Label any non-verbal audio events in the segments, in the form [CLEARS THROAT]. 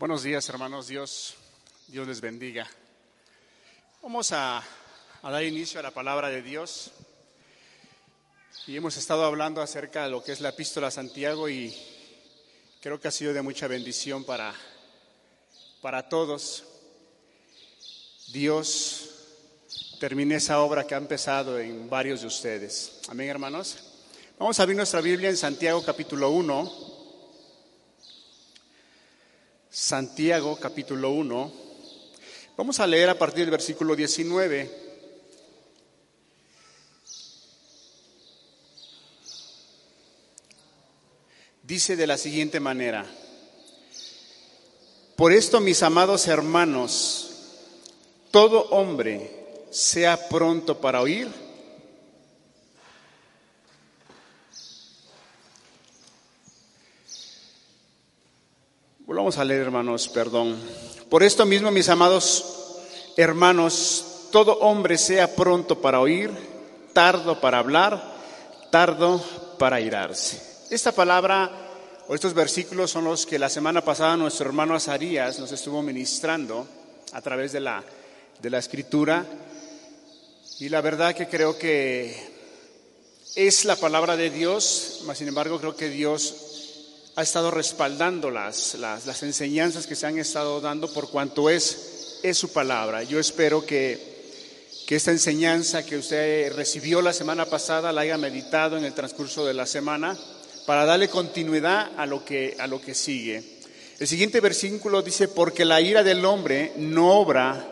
Buenos días, hermanos. Dios, Dios les bendiga. Vamos a, dar inicio a la palabra de Dios. Y hemos estado hablando acerca de lo que es la epístola a Santiago y creo que ha sido de mucha bendición para, para todos. Dios termine esa obra que ha empezado en varios de ustedes. Amén, hermanos. Vamos a abrir nuestra Biblia en Santiago capítulo 1. Santiago capítulo 1. Vamos a leer a partir del versículo 19. Dice de la siguiente manera, por esto mis amados hermanos, todo hombre sea pronto para oír, Volvamos a leer, hermanos, perdón. Por esto mismo, mis amados hermanos, todo hombre sea pronto para oír, tardo para hablar, tardo para irarse. Esta palabra o estos versículos son los que la semana pasada nuestro hermano Azarías nos estuvo ministrando a través de la, de la escritura. Y la verdad que creo que es la palabra de Dios, mas sin embargo creo que Dios ha estado respaldando las, las, enseñanzas que se han estado dando por cuanto es, es su palabra. Yo espero que, que esta enseñanza que usted recibió la semana pasada la haya meditado en el transcurso de la semana para darle continuidad a lo que, a lo que sigue. El siguiente versículo dice, porque la ira del hombre no obra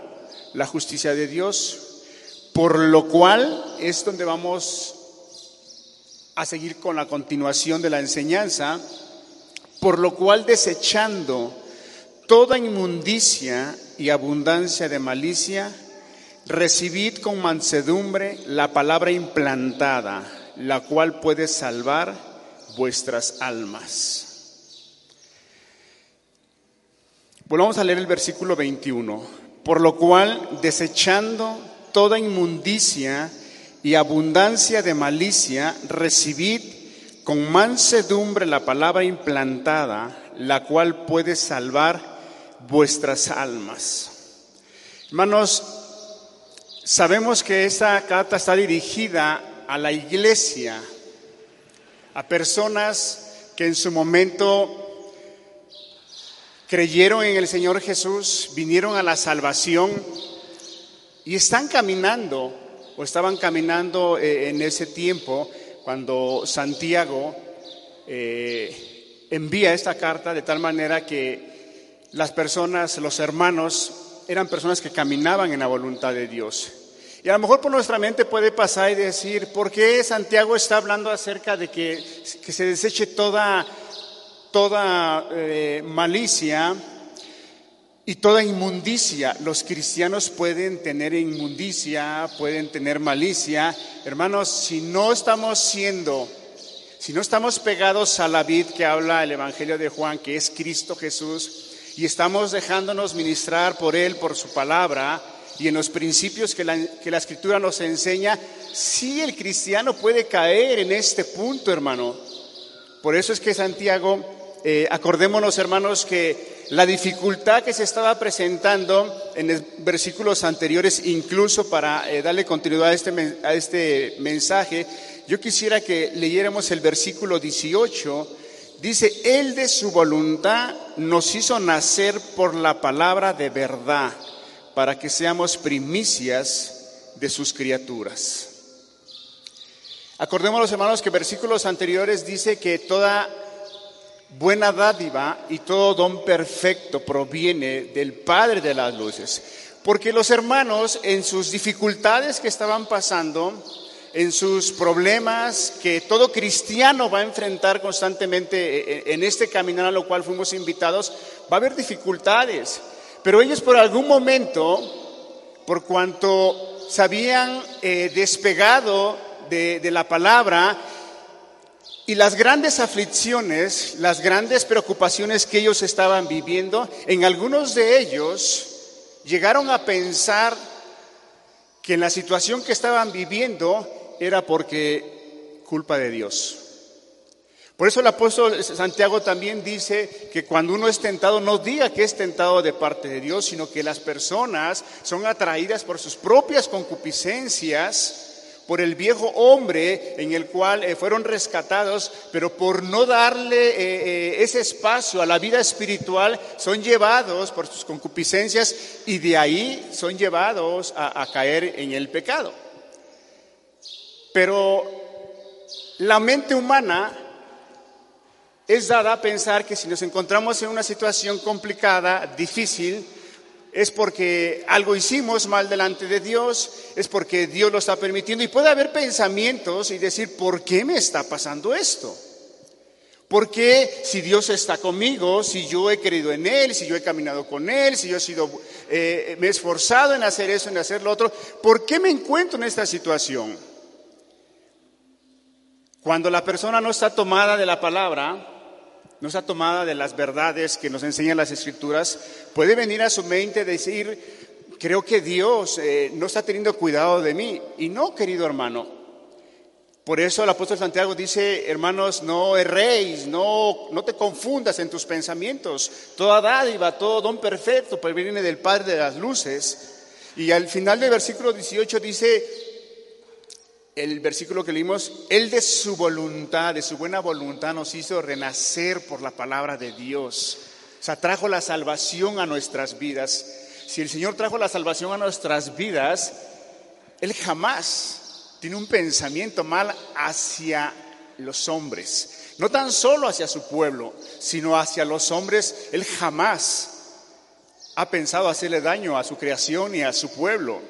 la justicia de Dios, por lo cual es donde vamos a seguir con la continuación de la enseñanza por lo cual desechando toda inmundicia y abundancia de malicia, recibid con mansedumbre la palabra implantada, la cual puede salvar vuestras almas. Volvamos a leer el versículo 21. Por lo cual, desechando toda inmundicia y abundancia de malicia, recibid con mansedumbre la palabra implantada, la cual puede salvar vuestras almas. Hermanos, sabemos que esta carta está dirigida a la iglesia, a personas que en su momento creyeron en el Señor Jesús, vinieron a la salvación y están caminando o estaban caminando eh, en ese tiempo cuando Santiago eh, envía esta carta de tal manera que las personas, los hermanos, eran personas que caminaban en la voluntad de Dios. Y a lo mejor por nuestra mente puede pasar y decir, ¿por qué Santiago está hablando acerca de que, se deseche toda, toda eh, malicia y toda inmundicia. Los cristianos pueden tener inmundicia, pueden tener malicia. Hermanos, si no estamos siendo, si no estamos pegados a la vid que habla el Evangelio de Juan, que es Cristo Jesús, y estamos dejándonos ministrar por Él, por su palabra, y en los principios que la, que la Escritura nos enseña, sí el cristiano puede caer en este punto, hermano. Por eso es que Santiago, eh, acordémonos, hermanos, que la dificultad que se estaba presentando en versículos anteriores, incluso para eh, darle continuidad a este, a este mensaje, yo quisiera que leyéramos el versículo 18. Dice, Él de su voluntad nos hizo nacer por la palabra de verdad, para que seamos primicias de sus criaturas. Acordémonos, hermanos, que versículos anteriores dice que toda buena dádiva y todo don perfecto proviene del Padre de las Luces. Porque los hermanos en sus dificultades que estaban pasando, en sus problemas que todo cristiano va a enfrentar constantemente en este caminar a lo cual fuimos invitados, va a haber dificultades. Pero ellos por algún momento, por cuanto se habían eh, despegado de, de la palabra, y las grandes aflicciones, las grandes preocupaciones que ellos estaban viviendo, en algunos de ellos llegaron a pensar que en la situación que estaban viviendo era porque culpa de Dios. Por eso el apóstol Santiago también dice que cuando uno es tentado, no diga que es tentado de parte de Dios, sino que las personas son atraídas por sus propias concupiscencias, por el viejo hombre en el cual eh, fueron rescatados, pero por no darle eh, eh, ese espacio a la vida espiritual, son llevados por sus concupiscencias y de ahí son llevados a caer en el pecado. Pero la mente humana es dada a pensar que si nos encontramos en una situación complicada, difícil, es porque algo hicimos mal delante de Dios, es porque Dios lo está permitiendo. Y puede haber pensamientos y decir, ¿por qué me está pasando esto? ¿Por qué si Dios está conmigo, si yo he querido en Él, si yo he caminado con Él, si yo he sido, eh, me he esforzado en hacer eso, en hacer lo otro, ¿por qué me encuentro en esta situación? Cuando la persona no está tomada de la palabra, no está tomada de las verdades que nos enseñan las escrituras, puede venir a su mente decir, creo que Dios eh, no está teniendo cuidado de mí. Y no, querido hermano. Por eso el apóstol Santiago dice, hermanos, no erréis, no, no te confundas en tus pensamientos. Toda dádiva, todo don perfecto, pues viene del Padre de las luces. Y al final del versículo 18 dice, el versículo que leímos, Él de su voluntad, de su buena voluntad nos hizo renacer por la palabra de Dios. O sea, trajo la salvación a nuestras vidas. Si el Señor trajo la salvación a nuestras vidas, Él jamás tiene un pensamiento mal hacia los hombres. No tan solo hacia su pueblo, sino hacia los hombres. Él jamás ha pensado hacerle daño a su creación y a su pueblo.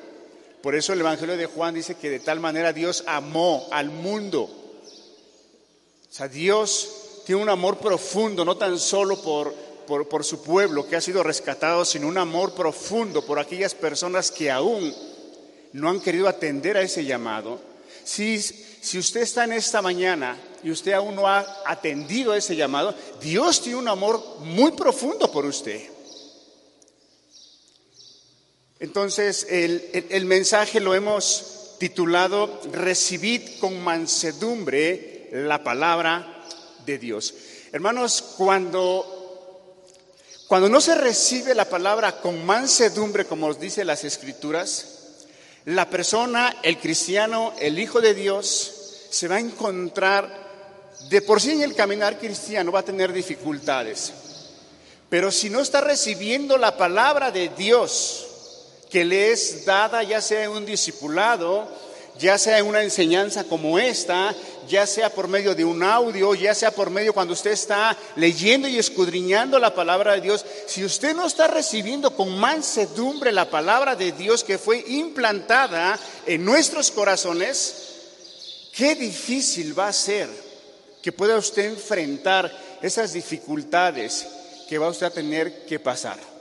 Por eso el Evangelio de Juan dice que de tal manera Dios amó al mundo. O sea, Dios tiene un amor profundo, no tan solo por, por, su pueblo que ha sido rescatado, sino un amor profundo por aquellas personas que aún no han querido atender a ese llamado. Si, si usted está en esta mañana y usted aún no ha atendido a ese llamado, Dios tiene un amor muy profundo por usted. Entonces, el, mensaje lo hemos titulado Recibid con mansedumbre la palabra de Dios. Hermanos, cuando, cuando no se recibe la palabra con mansedumbre, como os dice las escrituras, la persona, el cristiano, el Hijo de Dios, se va a encontrar, de por sí en el caminar cristiano va a tener dificultades. Pero si no está recibiendo la palabra de Dios, que le es dada ya sea en un discipulado, ya sea en una enseñanza como esta, ya sea por medio de un audio, ya sea por medio cuando usted está leyendo y escudriñando la palabra de Dios, si usted no está recibiendo con mansedumbre la palabra de Dios que fue implantada en nuestros corazones, qué difícil va a ser que pueda usted enfrentar esas dificultades que va usted a tener que pasar.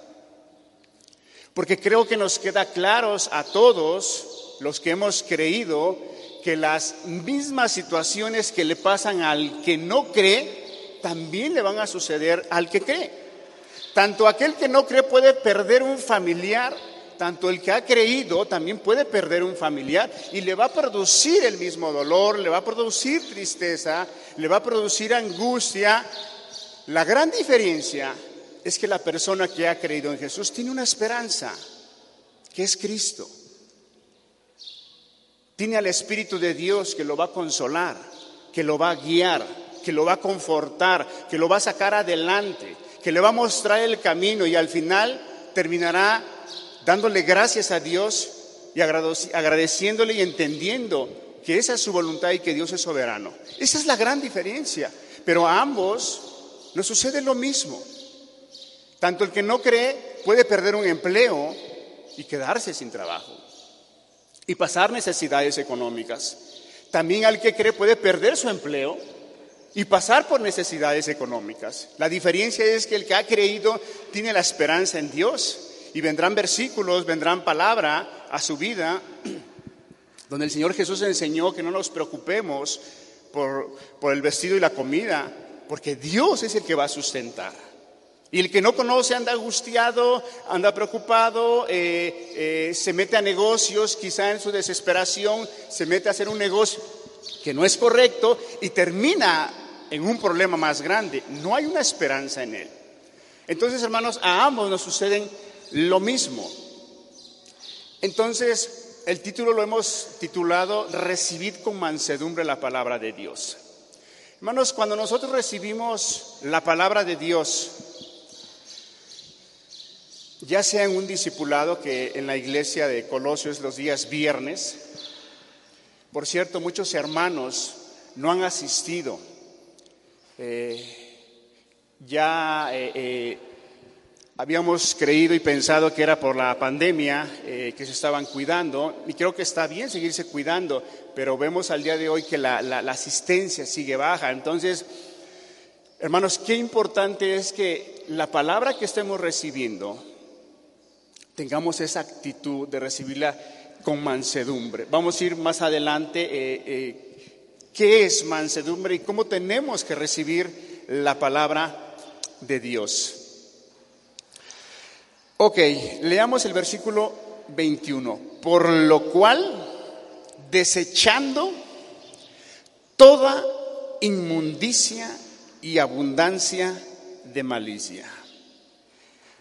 Porque creo que nos queda claros a todos los que hemos creído que las mismas situaciones que le pasan al que no cree, también le van a suceder al que cree. Tanto aquel que no cree puede perder un familiar, tanto el que ha creído también puede perder un familiar y le va a producir el mismo dolor, le va a producir tristeza, le va a producir angustia. La gran diferencia es que la persona que ha creído en Jesús tiene una esperanza, que es Cristo. Tiene al Espíritu de Dios que lo va a consolar, que lo va a guiar, que lo va a confortar, que lo va a sacar adelante, que le va a mostrar el camino y al final terminará dándole gracias a Dios y agradeciéndole y entendiendo que esa es su voluntad y que Dios es soberano. Esa es la gran diferencia. Pero a ambos nos sucede lo mismo. Tanto el que no cree puede perder un empleo y quedarse sin trabajo y pasar necesidades económicas. También al que cree puede perder su empleo y pasar por necesidades económicas. La diferencia es que el que ha creído tiene la esperanza en Dios y vendrán versículos, vendrán palabra a su vida [CLEARS THROAT] donde el Señor Jesús enseñó que no nos preocupemos por, por el vestido y la comida, porque Dios es el que va a sustentar. Y el que no conoce anda angustiado, anda preocupado, eh, eh, se mete a negocios, quizá en su desesperación, se mete a hacer un negocio que no es correcto y termina en un problema más grande, no hay una esperanza en él. Entonces, hermanos, a ambos nos suceden lo mismo. Entonces, el título lo hemos titulado Recibid con mansedumbre la palabra de Dios. Hermanos, cuando nosotros recibimos la palabra de Dios, ya sea en un discipulado que en la iglesia de Colosios los días viernes, por cierto, muchos hermanos no han asistido. Eh, ya eh, eh, habíamos creído y pensado que era por la pandemia que se estaban cuidando, y creo que está bien seguirse cuidando, pero vemos al día de hoy que la, la asistencia sigue baja. Entonces, hermanos, qué importante es que la palabra que estemos recibiendo, tengamos esa actitud de recibirla con mansedumbre. Vamos a ir más adelante eh, eh, qué es mansedumbre y cómo tenemos que recibir la palabra de Dios. Ok, leamos el versículo 21. Por lo cual, desechando toda inmundicia y abundancia de malicia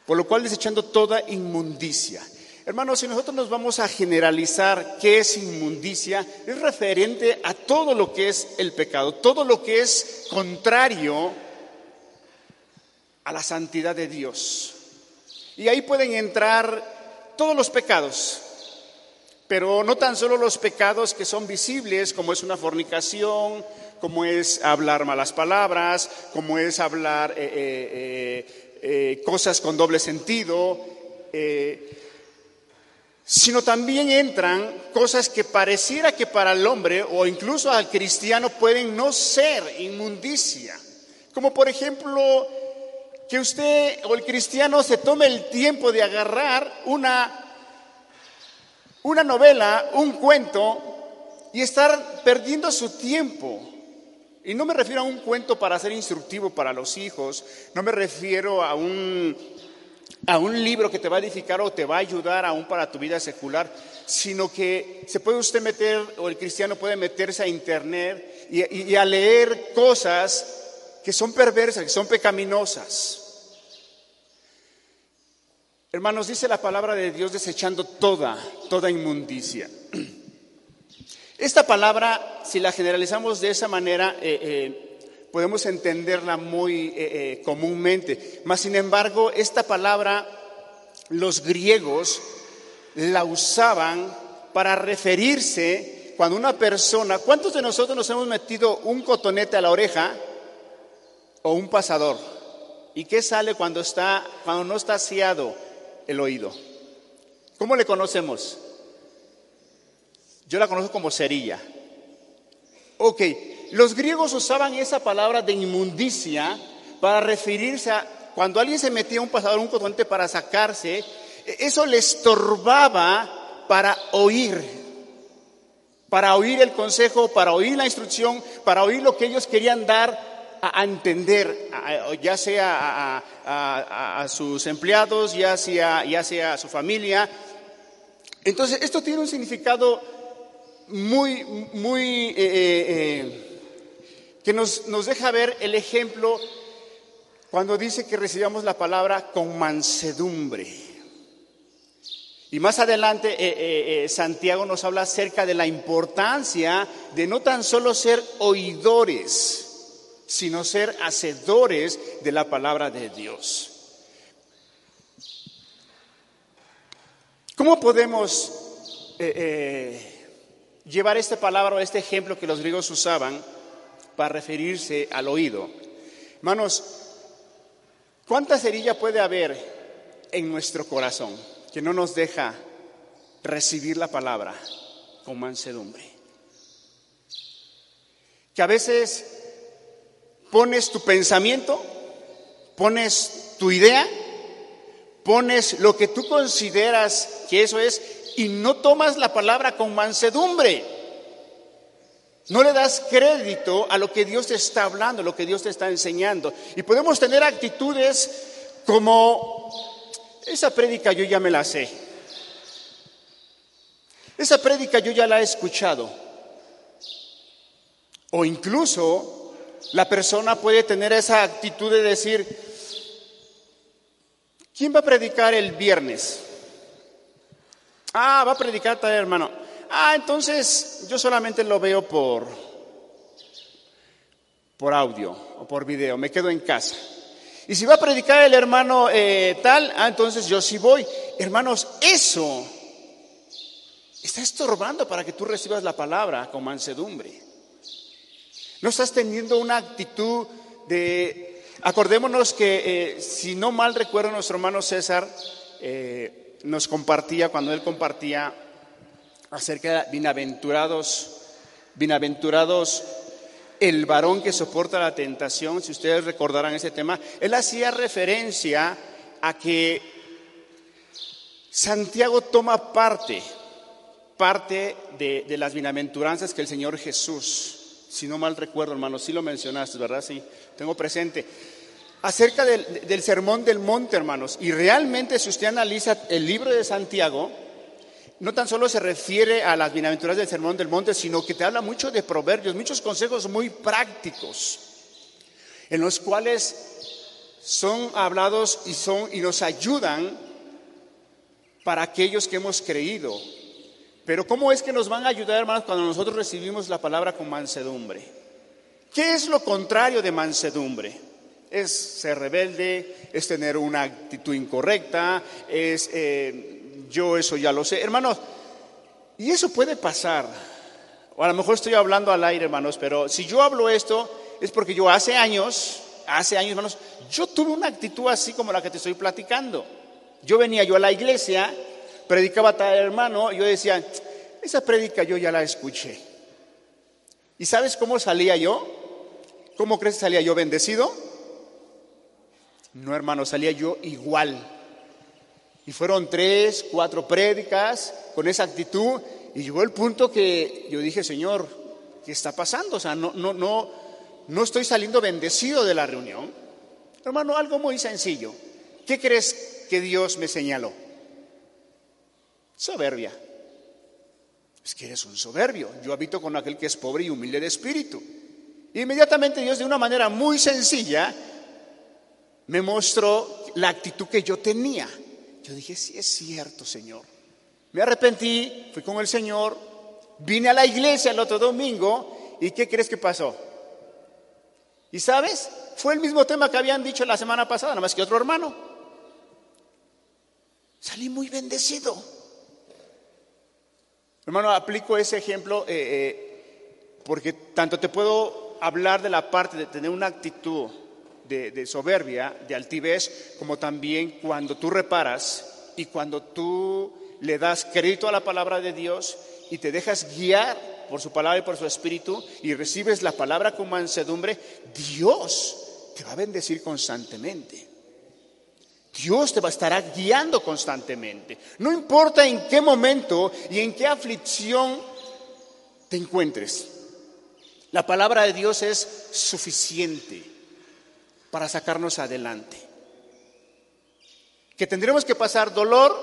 por lo cual desechando toda inmundicia. Hermanos, si nosotros nos vamos a generalizar qué es inmundicia, es referente a todo lo que es el pecado, todo lo que es contrario a la santidad de Dios. Y ahí pueden entrar todos los pecados, pero no tan solo los pecados que son visibles, como es una fornicación, como es hablar malas palabras, como es hablar eh, eh, eh, cosas con doble sentido, eh, sino también entran cosas que pareciera que para el hombre o incluso al cristiano pueden no ser inmundicia. Como por ejemplo que usted o el cristiano se tome el tiempo de agarrar una, una novela, un cuento y estar perdiendo su tiempo y no me refiero a un cuento para ser instructivo para los hijos, no me refiero a un, a un libro que te va a edificar o te va a ayudar aún para tu vida secular, sino que se puede usted meter, o el cristiano puede meterse a internet y, a leer cosas que son perversas, que son pecaminosas. Hermanos, dice la palabra de Dios desechando toda, toda inmundicia. Esta palabra, si la generalizamos de esa manera, eh, eh, podemos entenderla muy eh, comúnmente. Mas, sin embargo, esta palabra los griegos la usaban para referirse cuando una persona, ¿cuántos de nosotros nos hemos metido un cotonete a la oreja o un pasador? ¿Y qué sale cuando está, cuando no está aseado el oído? ¿Cómo le conocemos? Yo la conozco como cerilla. Ok, los griegos usaban esa palabra de inmundicia para referirse a cuando alguien se metía un pasador, un cotonete para sacarse, eso le estorbaba para oír, para oír el consejo, para oír la instrucción, para oír lo que ellos querían dar a, entender, ya sea a, sus empleados, ya sea, ya sea a su familia. Entonces, esto tiene un significado muy, muy, eh, eh, eh, que nos, nos, deja ver el ejemplo cuando dice que recibamos la palabra con mansedumbre. Y más adelante Santiago nos habla acerca de la importancia de no tan solo ser oidores, sino ser hacedores de la palabra de Dios. ¿Cómo podemos llevar esta palabra o este ejemplo que los griegos usaban para referirse al oído. Hermanos, ¿cuánta cerilla puede haber en nuestro corazón que no nos deja recibir la palabra con mansedumbre? Que a veces pones tu pensamiento, pones tu idea, pones lo que tú consideras que eso es y no tomas la palabra con mansedumbre. No le das crédito a lo que Dios te está hablando, lo que Dios te está enseñando. Y podemos tener actitudes como, esa prédica yo ya me la sé. Esa prédica yo ya la he escuchado. O incluso la persona puede tener esa actitud de decir, ¿quién va a predicar el viernes? Ah, va a predicar tal hermano. Ah, entonces yo solamente lo veo por, por audio o por video, me quedo en casa. Y si va a predicar el hermano eh, tal, ah, entonces yo sí voy. Hermanos, eso está estorbando para que tú recibas la palabra con mansedumbre. No estás teniendo una actitud de... Acordémonos que, eh, si no mal recuerdo, nuestro hermano César eh, nos compartía, cuando él compartía acerca de bienaventurados, bienaventurados el varón que soporta la tentación, si ustedes recordarán ese tema, él hacía referencia a que Santiago toma parte, parte de, de las bienaventuranzas que el Señor Jesús si no mal recuerdo, hermano, sí lo mencionaste, ¿verdad? Sí, tengo presente. Acerca del, sermón del monte, hermanos, y realmente si usted analiza el libro de Santiago, no tan solo se refiere a las bienaventuras del sermón del monte, sino que te habla mucho de proverbios, muchos consejos muy prácticos, en los cuales son hablados y, son, y nos ayudan para aquellos que hemos creído, pero ¿cómo es que nos van a ayudar, hermanos, cuando nosotros recibimos la palabra con mansedumbre? ¿Qué es lo contrario de mansedumbre? Es ser rebelde, es tener una actitud incorrecta, es eh, yo eso ya lo sé. Hermanos, y eso puede pasar. O a lo mejor estoy hablando al aire, hermanos, pero si yo hablo esto es porque yo hace años, hace años, hermanos, yo tuve una actitud así como la que te estoy platicando. Yo venía yo a la iglesia predicaba tal hermano, yo decía, esa prédica yo ya la escuché. ¿Y sabes cómo salía yo? ¿Cómo crees que salía yo bendecido? No, hermano, salía yo igual. Y fueron tres, cuatro prédicas con esa actitud y llegó el punto que yo dije, Señor, ¿qué está pasando? O sea, no, no, no, no estoy saliendo bendecido de la reunión. Hermano, algo muy sencillo. ¿Qué crees que Dios me señaló? Soberbia. Es que eres un soberbio. Yo habito con aquel que es pobre y humilde de espíritu. inmediatamente Dios de una manera muy sencilla me mostró la actitud que yo tenía. Yo dije, sí es cierto, Señor. Me arrepentí, fui con el Señor, vine a la iglesia el otro domingo y ¿qué crees que pasó? ¿Y sabes? Fue el mismo tema que habían dicho la semana pasada, nada más que otro hermano. Salí muy bendecido. Hermano, aplico ese ejemplo eh, eh, porque tanto te puedo hablar de la parte de tener una actitud de, soberbia, de altivez, como también cuando tú reparas y cuando tú le das crédito a la palabra de Dios y te dejas guiar por su palabra y por su espíritu y recibes la palabra con mansedumbre, Dios te va a bendecir constantemente. Dios te va a estar guiando constantemente. No importa en qué momento y en qué aflicción te encuentres. La palabra de Dios es suficiente para sacarnos adelante. Que tendremos que pasar dolor,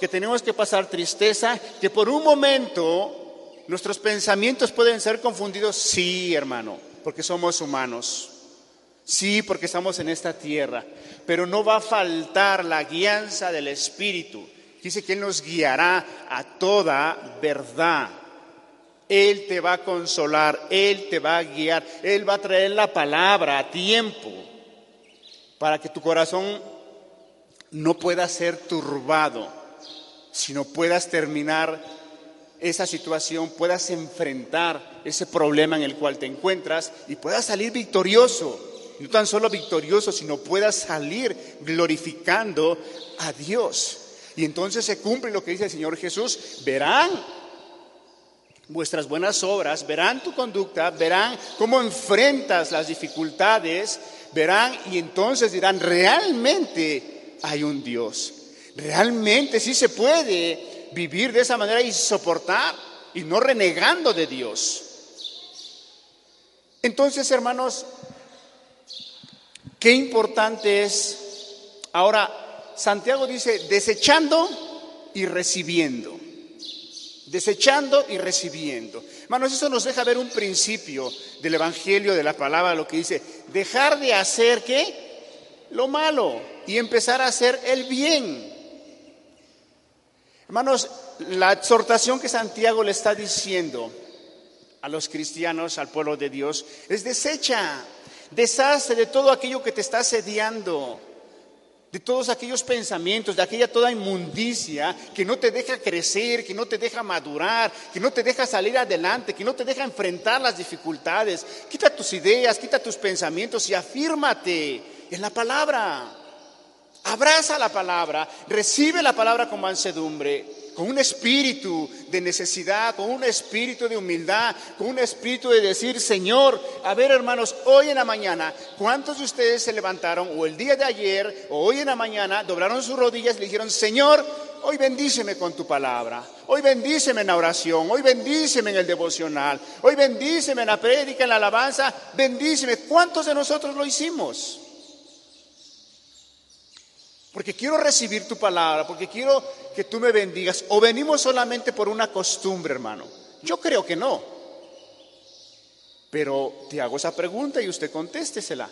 que tenemos que pasar tristeza, que por un momento nuestros pensamientos pueden ser confundidos. Sí, hermano, porque somos humanos. Sí, porque estamos en esta tierra, pero no va a faltar la guianza del Espíritu. Dice que Él nos guiará a toda verdad. Él te va a consolar, Él te va a guiar, Él va a traer la palabra a tiempo para que tu corazón no pueda ser turbado, sino puedas terminar esa situación, puedas enfrentar ese problema en el cual te encuentras y puedas salir victorioso no tan solo victorioso, sino pueda salir glorificando a Dios. Y entonces se cumple lo que dice el Señor Jesús, verán vuestras buenas obras, verán tu conducta, verán cómo enfrentas las dificultades, verán y entonces dirán, realmente hay un Dios, realmente sí se puede vivir de esa manera y soportar y no renegando de Dios. Entonces, hermanos, Qué importante es. Ahora, Santiago dice, desechando y recibiendo. Desechando y recibiendo. Hermanos, eso nos deja ver un principio del Evangelio, de la palabra, lo que dice, dejar de hacer qué? Lo malo y empezar a hacer el bien. Hermanos, la exhortación que Santiago le está diciendo a los cristianos, al pueblo de Dios, es desecha, deshazte de todo aquello que te está asediando de todos aquellos pensamientos, de aquella toda inmundicia que no te deja crecer, que no te deja madurar, que no te deja salir adelante, que no te deja enfrentar las dificultades. Quita tus ideas, quita tus pensamientos y afírmate en la palabra. Abraza la palabra, recibe la palabra con mansedumbre con un espíritu de necesidad, con un espíritu de humildad, con un espíritu de decir, Señor, a ver hermanos, hoy en la mañana, ¿cuántos de ustedes se levantaron o el día de ayer o hoy en la mañana doblaron sus rodillas y le dijeron, Señor, hoy bendíceme con tu palabra, hoy bendíceme en la oración, hoy bendíceme en el devocional, hoy bendíceme en la prédica, en la alabanza, bendíceme. ¿Cuántos de nosotros lo hicimos? porque quiero recibir tu palabra, porque quiero que tú me bendigas, o venimos solamente por una costumbre, hermano. Yo creo que no. Pero te hago esa pregunta y usted contéstesela.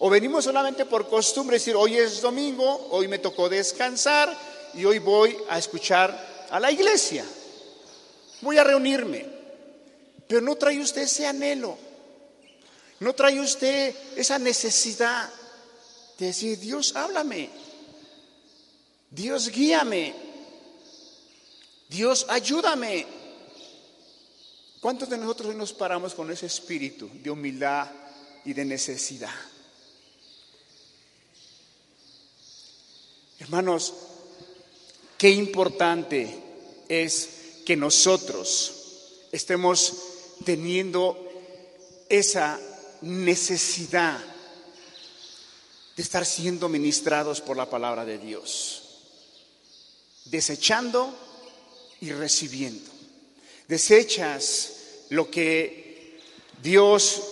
O venimos solamente por costumbre, decir, hoy es domingo, hoy me tocó descansar y hoy voy a escuchar a la iglesia. Voy a reunirme. Pero no trae usted ese anhelo. No trae usted esa necesidad de decir, Dios, háblame. Dios guíame. Dios ayúdame. ¿Cuántos de nosotros hoy nos paramos con ese espíritu de humildad y de necesidad? Hermanos, qué importante es que nosotros estemos teniendo esa necesidad de estar siendo ministrados por la palabra de Dios desechando y recibiendo. Desechas lo que Dios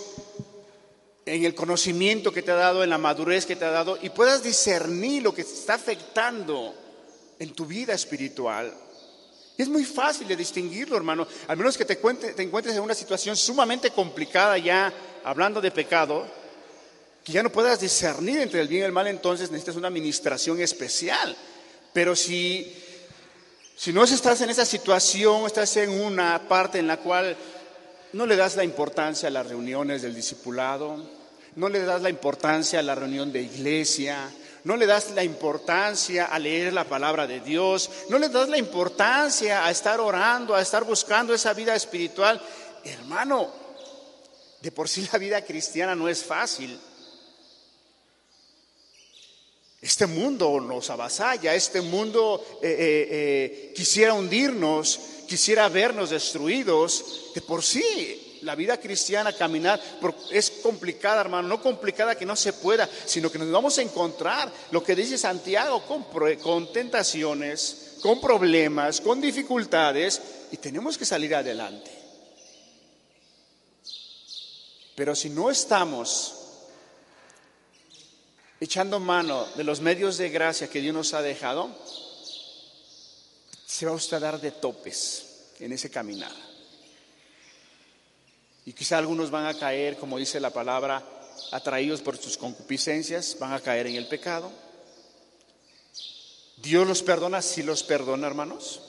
en el conocimiento que te ha dado, en la madurez que te ha dado, y puedas discernir lo que te está afectando en tu vida espiritual. Es muy fácil de distinguirlo, hermano, al menos que te, te encuentres en una situación sumamente complicada ya, hablando de pecado, que ya no puedas discernir entre el bien y el mal, entonces necesitas una administración especial. Pero si si no estás en esa situación, estás en una parte en la cual no le das la importancia a las reuniones del discipulado, no le das la importancia a la reunión de iglesia, no le das la importancia a leer la palabra de Dios, no le das la importancia a estar orando, a estar buscando esa vida espiritual. Hermano, de por sí la vida cristiana no es fácil. Este mundo nos avasalla, este mundo eh, eh, eh, quisiera hundirnos, quisiera vernos destruidos. De por sí, la vida cristiana, caminar, es complicada, hermano, no complicada que no se pueda, sino que nos vamos a encontrar, lo que dice Santiago, con, con tentaciones, con problemas, con dificultades, y tenemos que salir adelante. Pero si no estamos echando mano de los medios de gracia que Dios nos ha dejado, se va a usted a dar de topes en ese caminar. Y quizá algunos van a caer, como dice la palabra, atraídos por sus concupiscencias, van a caer en el pecado. Dios los perdona, si los perdona, hermanos.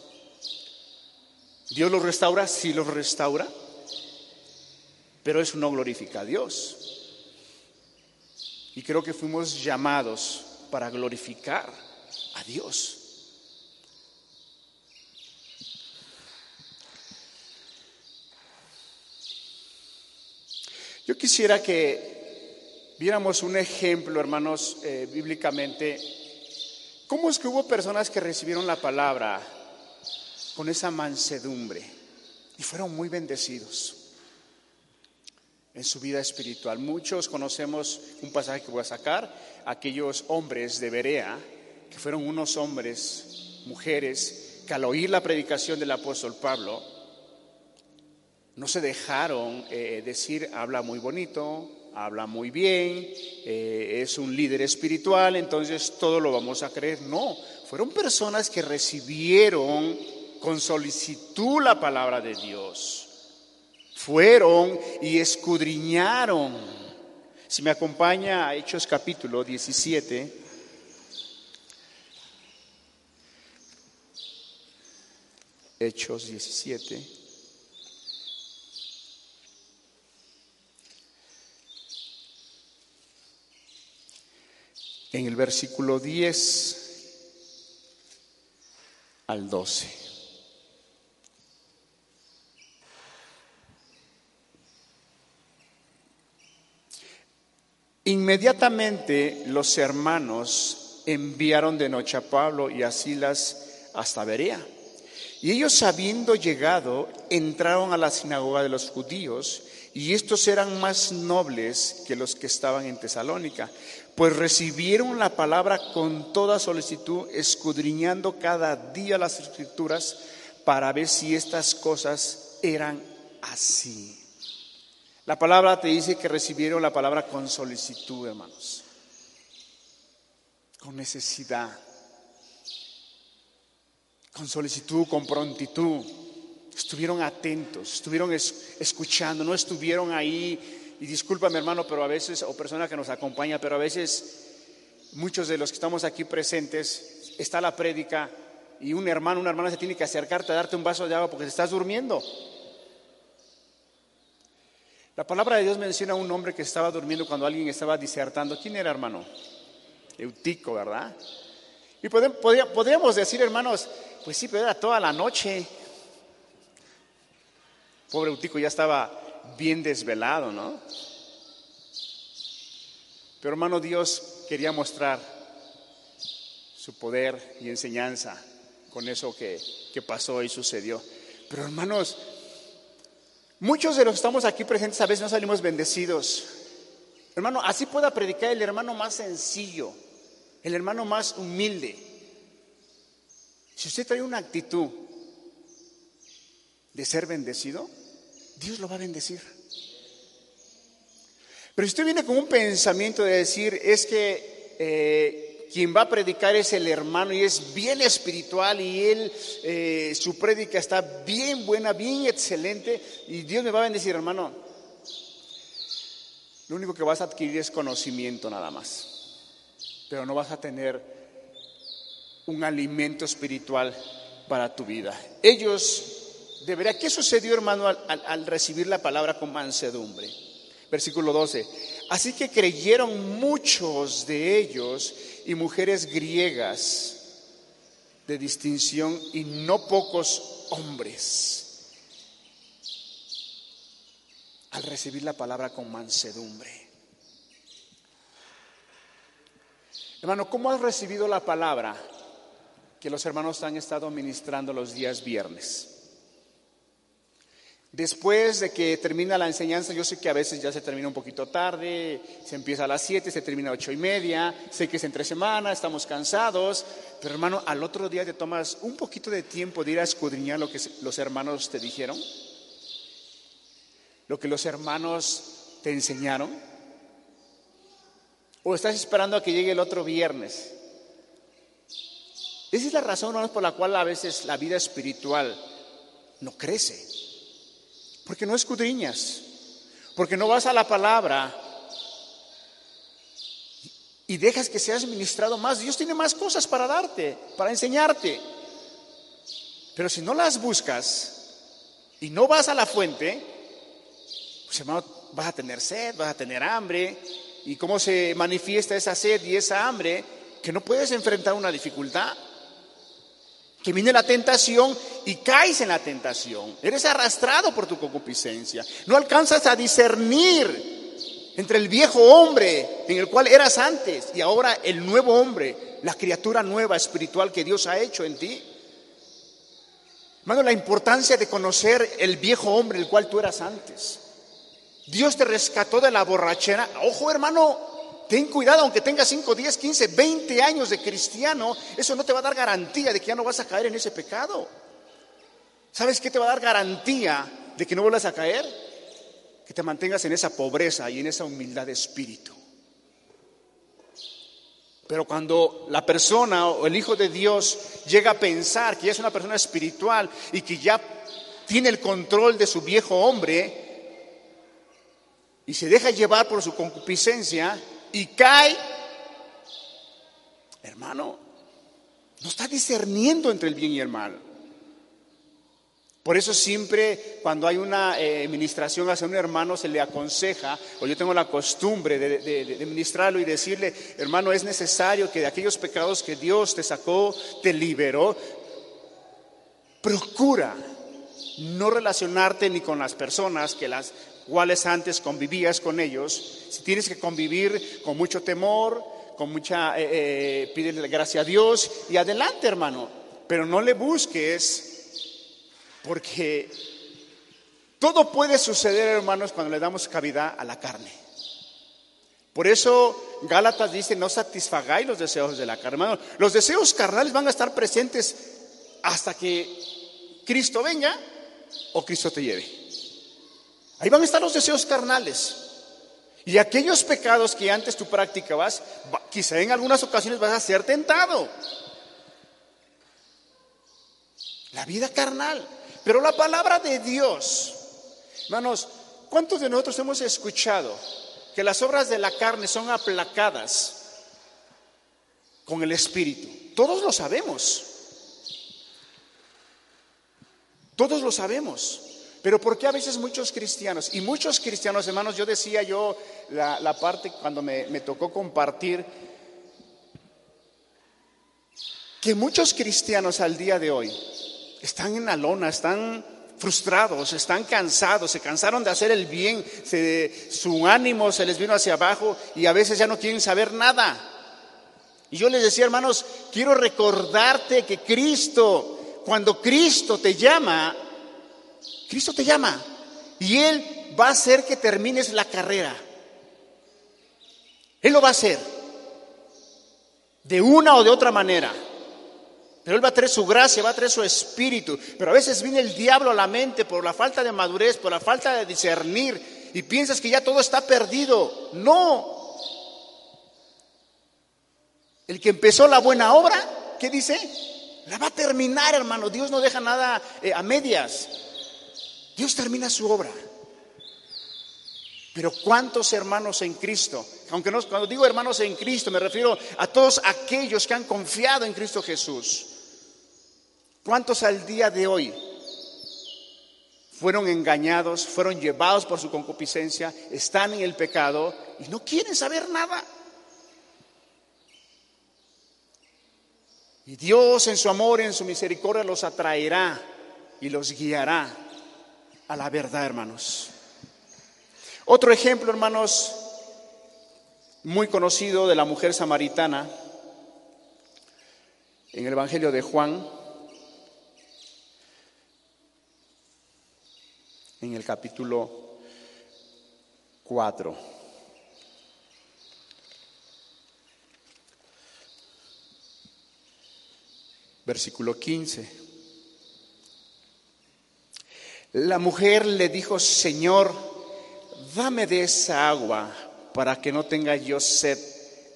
Dios los restaura, si los restaura. Pero eso no glorifica a Dios. Y creo que fuimos llamados para glorificar a Dios. Yo quisiera que viéramos un ejemplo, hermanos, eh, bíblicamente. ¿Cómo es que hubo personas que recibieron la palabra con esa mansedumbre y fueron muy bendecidos? En su vida espiritual. Muchos conocemos un pasaje que voy a sacar, aquellos hombres de Berea, que fueron unos hombres, mujeres, que al oír la predicación del apóstol Pablo, no se dejaron eh, decir, habla muy bonito, habla muy bien, eh, es un líder espiritual, entonces todo lo vamos a creer. No, fueron personas que recibieron con solicitud la palabra de Dios Fueron y escudriñaron. Si me acompaña a Hechos capítulo 17. Hechos 17. En el versículo 10 al 12. Inmediatamente los hermanos enviaron de noche a Pablo y a Silas hasta Berea. Y ellos habiendo llegado, entraron a la sinagoga de los judíos, y estos eran más nobles que los que estaban en Tesalónica, pues recibieron la palabra con toda solicitud, escudriñando cada día las escrituras para ver si estas cosas eran así. La palabra te dice que recibieron la palabra con solicitud, hermanos, con necesidad, con solicitud, con prontitud. Estuvieron atentos, estuvieron escuchando, no estuvieron ahí y discúlpame hermano, pero a veces, o persona que nos acompaña, pero a veces muchos de los que estamos aquí presentes, está la prédica y un hermano, una hermana se tiene que acercarte a darte un vaso de agua porque te estás durmiendo. La palabra de Dios menciona a un hombre que estaba durmiendo cuando alguien estaba disertando. ¿Quién era, hermano? Eutico, ¿verdad? Y podríamos decir, hermanos, pues sí, pero era toda la noche. Pobre Eutico ya estaba bien desvelado, ¿no? Pero hermano, Dios quería mostrar su poder y enseñanza con eso que, que pasó y sucedió. Pero hermanos, muchos de los que estamos aquí presentes a veces no salimos bendecidos. Hermano, así pueda predicar el hermano más sencillo, el hermano más humilde. Si usted trae una actitud de ser bendecido, Dios lo va a bendecir. Pero si usted viene con un pensamiento de decir, es que eh, quien va a predicar es el hermano y es bien espiritual y él, eh, su prédica está bien buena, bien excelente y Dios me va a bendecir, hermano. Lo único que vas a adquirir es conocimiento nada más, pero no vas a tener un alimento espiritual para tu vida. Ellos de verdad, ¿qué sucedió, hermano, al, recibir la palabra con mansedumbre? Versículo 12. Así que creyeron muchos de ellos y mujeres griegas de distinción y no pocos hombres. Al recibir la palabra con mansedumbre. Hermano, ¿cómo has recibido la palabra que los hermanos han estado ministrando los días viernes? Después de que termina la enseñanza, yo sé que a veces ya se termina un poquito tarde, se empieza a las 7, se termina a ocho y media, sé que es entre semana, estamos cansados, pero hermano, al otro día te tomas un poquito de tiempo de ir a escudriñar lo que los hermanos te dijeron, lo que los hermanos te enseñaron, o estás esperando a que llegue el otro viernes. Esa es la razón por la cual a veces la vida espiritual no crece. Porque no escudriñas, porque no vas a la palabra y dejas que seas ministrado más. Dios tiene más cosas para darte, para enseñarte. Pero si no las buscas y no vas a la fuente, pues hermano, vas a tener sed, vas a tener hambre. ¿Y cómo se manifiesta esa sed y esa hambre? Que no puedes enfrentar una dificultad que viene la tentación y caes en la tentación. Eres arrastrado por tu concupiscencia. No alcanzas a discernir entre el viejo hombre en el cual eras antes y ahora el nuevo hombre, la criatura nueva espiritual que Dios ha hecho en ti. Hermano, la importancia de conocer el viejo hombre el cual tú eras antes. Dios te rescató de la borrachera. Ojo, hermano, Ten cuidado, aunque tengas 5, 10, 15, 20 años de cristiano, eso no te va a dar garantía de que ya no vas a caer en ese pecado. ¿Sabes qué te va a dar garantía de que no vuelvas a caer? Que te mantengas en esa pobreza y en esa humildad de espíritu. Pero cuando la persona o el Hijo de Dios llega a pensar que ya es una persona espiritual y que ya tiene el control de su viejo hombre, y se deja llevar por su concupiscencia y cae, hermano, no está discerniendo entre el bien y el mal. Por eso siempre cuando hay una administración hacia un hermano se le aconseja, o yo tengo la costumbre de, de, ministrarlo y decirle, hermano, es necesario que de aquellos pecados que Dios te sacó, te liberó, procura no relacionarte ni con las personas que las cuales antes convivías con ellos. Si tienes que convivir con mucho temor, con mucha, eh, eh, pídele gracia a Dios y adelante, hermano. Pero no le busques porque todo puede suceder, hermanos, cuando le damos cavidad a la carne. Por eso Gálatas dice, no satisfagáis los deseos de la carne. Hermano, los deseos carnales van a estar presentes hasta que Cristo venga o Cristo te lleve. Ahí van a estar los deseos carnales. Y aquellos pecados que antes tú practicabas, quizá en algunas ocasiones vas a ser tentado. La vida carnal. Pero la palabra de Dios, hermanos, ¿cuántos de nosotros hemos escuchado que las obras de la carne son aplacadas con el Espíritu? Todos lo sabemos. Todos lo sabemos. Pero ¿por qué a veces muchos cristianos, y muchos cristianos hermanos, yo decía yo la, parte cuando me, me tocó compartir, que muchos cristianos al día de hoy están en la lona, están frustrados, están cansados, se cansaron de hacer el bien, su ánimo se les vino hacia abajo y a veces ya no quieren saber nada. Y yo les decía, hermanos, quiero recordarte que Cristo, cuando Cristo te llama, Cristo te llama y Él va a hacer que termines la carrera. Él lo va a hacer, de una o de otra manera. Pero Él va a traer su gracia, va a traer su espíritu. Pero a veces viene el diablo a la mente por la falta de madurez, por la falta de discernir. Y piensas que ya todo está perdido. No. El que empezó la buena obra, ¿qué dice? La va a terminar, hermano. Dios no deja nada eh, a medias. Dios termina su obra. Pero ¿cuántos hermanos en Cristo? Aunque no, cuando digo hermanos en Cristo me refiero a todos aquellos que han confiado en Cristo Jesús. ¿Cuántos al día de hoy fueron engañados, fueron llevados por su concupiscencia, están en el pecado y no quieren saber nada? Y Dios en su amor en su misericordia los atraerá y los guiará a la verdad, hermanos. Otro ejemplo, hermanos, muy conocido de la mujer samaritana en el Evangelio de Juan, en el capítulo 4. Versículo 15. La mujer le dijo, Señor, dame de esa agua para que no tenga yo sed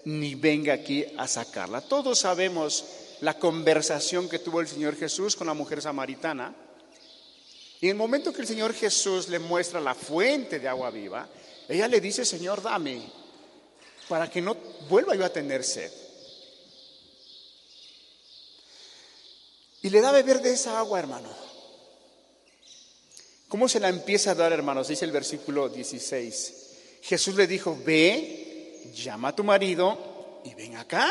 ni venga aquí a sacarla. Todos sabemos la conversación que tuvo el Señor Jesús con la mujer samaritana. Y en el momento que el Señor Jesús le muestra la fuente de agua viva, ella le dice, Señor, dame, para que no vuelva yo a tener sed. Y le da a beber de esa agua, hermano. ¿Cómo se la empieza a dar, hermanos? Dice el versículo 16. Jesús le dijo, ve, llama a tu marido y ven acá.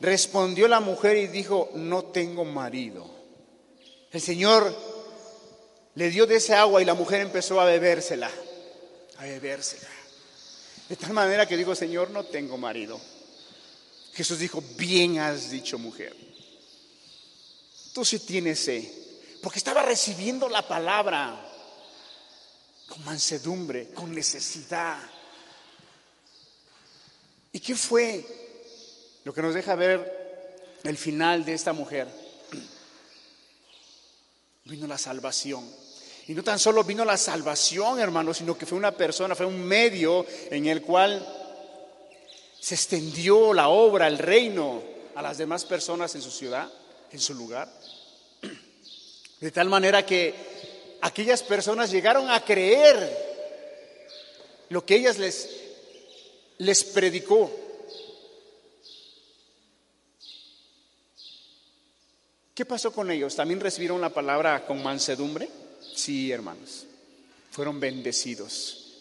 Respondió la mujer y dijo, no tengo marido. El Señor le dio de ese agua y la mujer empezó a bebérsela, a bebérsela. De tal manera que dijo, Señor, no tengo marido. Jesús dijo, bien has dicho mujer. Tú sí tienes porque estaba recibiendo la palabra con mansedumbre, con necesidad. ¿Y qué fue lo que nos deja ver el final de esta mujer? [CLEARS THROAT] Vino la salvación. Y no tan solo vino la salvación, hermano, sino que fue una persona, fue un medio en el cual se extendió la obra, el reino a las demás personas en su ciudad, en su lugar. De tal manera que aquellas personas llegaron a creer lo que ellas les, les predicó. ¿Qué pasó con ellos? ¿También recibieron la palabra con mansedumbre? Sí, hermanos. Fueron bendecidos,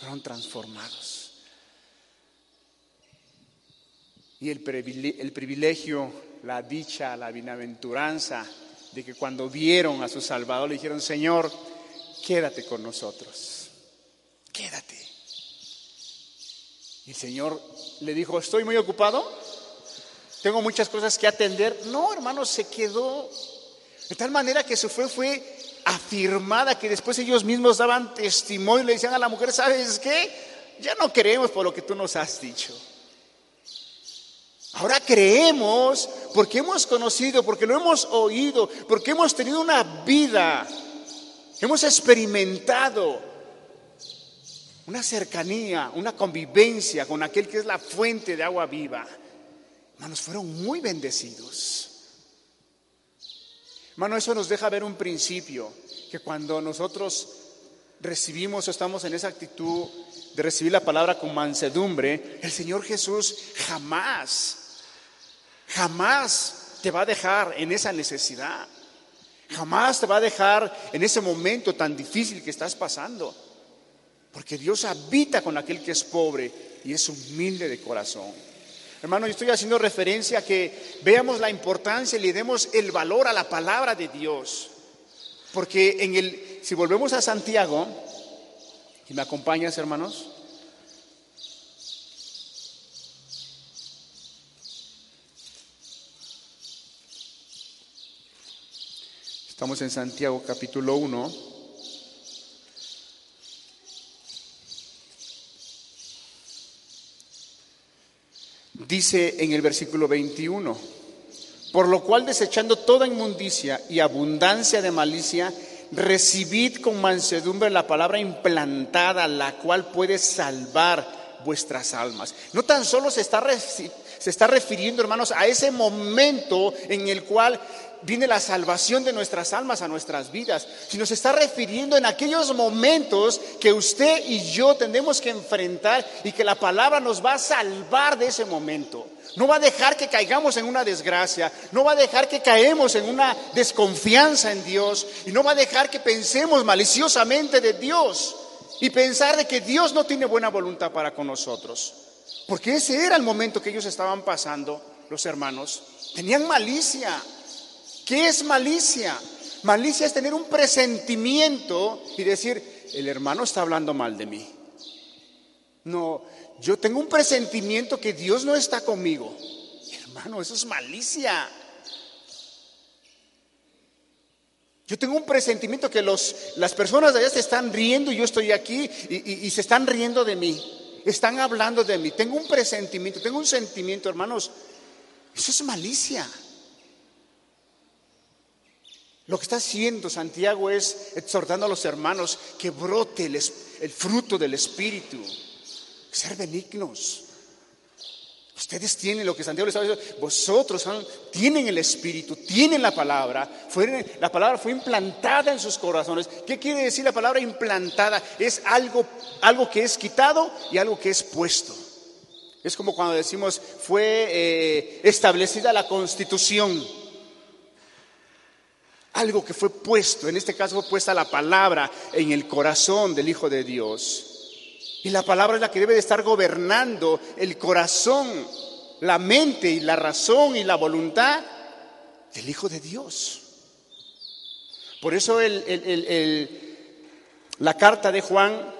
fueron transformados. Y el privilegio, la dicha, la bienaventuranza de que cuando vieron a su Salvador le dijeron, Señor, quédate con nosotros, quédate. Y el Señor le dijo, estoy muy ocupado, tengo muchas cosas que atender. No, hermano, se quedó. De tal manera que su fe fue afirmada, que después ellos mismos daban testimonio y le decían a la mujer, ¿sabes qué? Ya no creemos por lo que tú nos has dicho. Ahora creemos porque hemos conocido, porque lo hemos oído, porque hemos tenido una vida, hemos experimentado una cercanía, una convivencia con aquel que es la fuente de agua viva. Hermanos, fueron muy bendecidos. Hermano, eso nos deja ver un principio, que cuando nosotros recibimos o estamos en esa actitud de recibir la palabra con mansedumbre, el Señor Jesús jamás, jamás te va a dejar en esa necesidad. Jamás te va a dejar en ese momento tan difícil que estás pasando. Porque Dios habita con aquel que es pobre y es humilde de corazón. Hermano, yo estoy haciendo referencia a que veamos la importancia y le demos el valor a la palabra de Dios. Porque en el, si volvemos a Santiago, y me acompañas, hermanos. Estamos en Santiago capítulo 1. Dice en el versículo 21, por lo cual desechando toda inmundicia y abundancia de malicia, recibid con mansedumbre la palabra implantada, la cual puede salvar vuestras almas. No tan solo se está, se está refiriendo, hermanos, a ese momento en el cual viene la salvación de nuestras almas a nuestras vidas, sino se está refiriendo en aquellos momentos que usted y yo tenemos que enfrentar y que la palabra nos va a salvar de ese momento. No va a dejar que caigamos en una desgracia, no va a dejar que caemos en una desconfianza en Dios y no va a dejar que pensemos maliciosamente de Dios y pensar de que Dios no tiene buena voluntad para con nosotros. Porque ese era el momento que ellos estaban pasando, los hermanos. Tenían malicia, ¿Qué es malicia? Malicia es tener un presentimiento y decir, el hermano está hablando mal de mí. No, yo tengo un presentimiento que Dios no está conmigo. Hermano, eso es malicia. Yo tengo un presentimiento que los, las personas de allá se están riendo y yo estoy aquí y, y se están riendo de mí. Están hablando de mí. Tengo un presentimiento, tengo un sentimiento, hermanos. Eso es malicia. Lo que está haciendo Santiago es exhortando a los hermanos que brote el, fruto del Espíritu, ser benignos. Ustedes tienen lo que Santiago les está diciendo, vosotros tienen el Espíritu, tienen la palabra, la palabra fue implantada en sus corazones. ¿Qué quiere decir la palabra implantada? Es algo, algo que es quitado y algo que es puesto. Es como cuando decimos fue eh, establecida la constitución algo que fue puesto, en este caso fue puesta la palabra en el corazón del Hijo de Dios. Y la palabra es la que debe de estar gobernando el corazón, la mente y la razón y la voluntad del Hijo de Dios. Por eso la carta de Juan,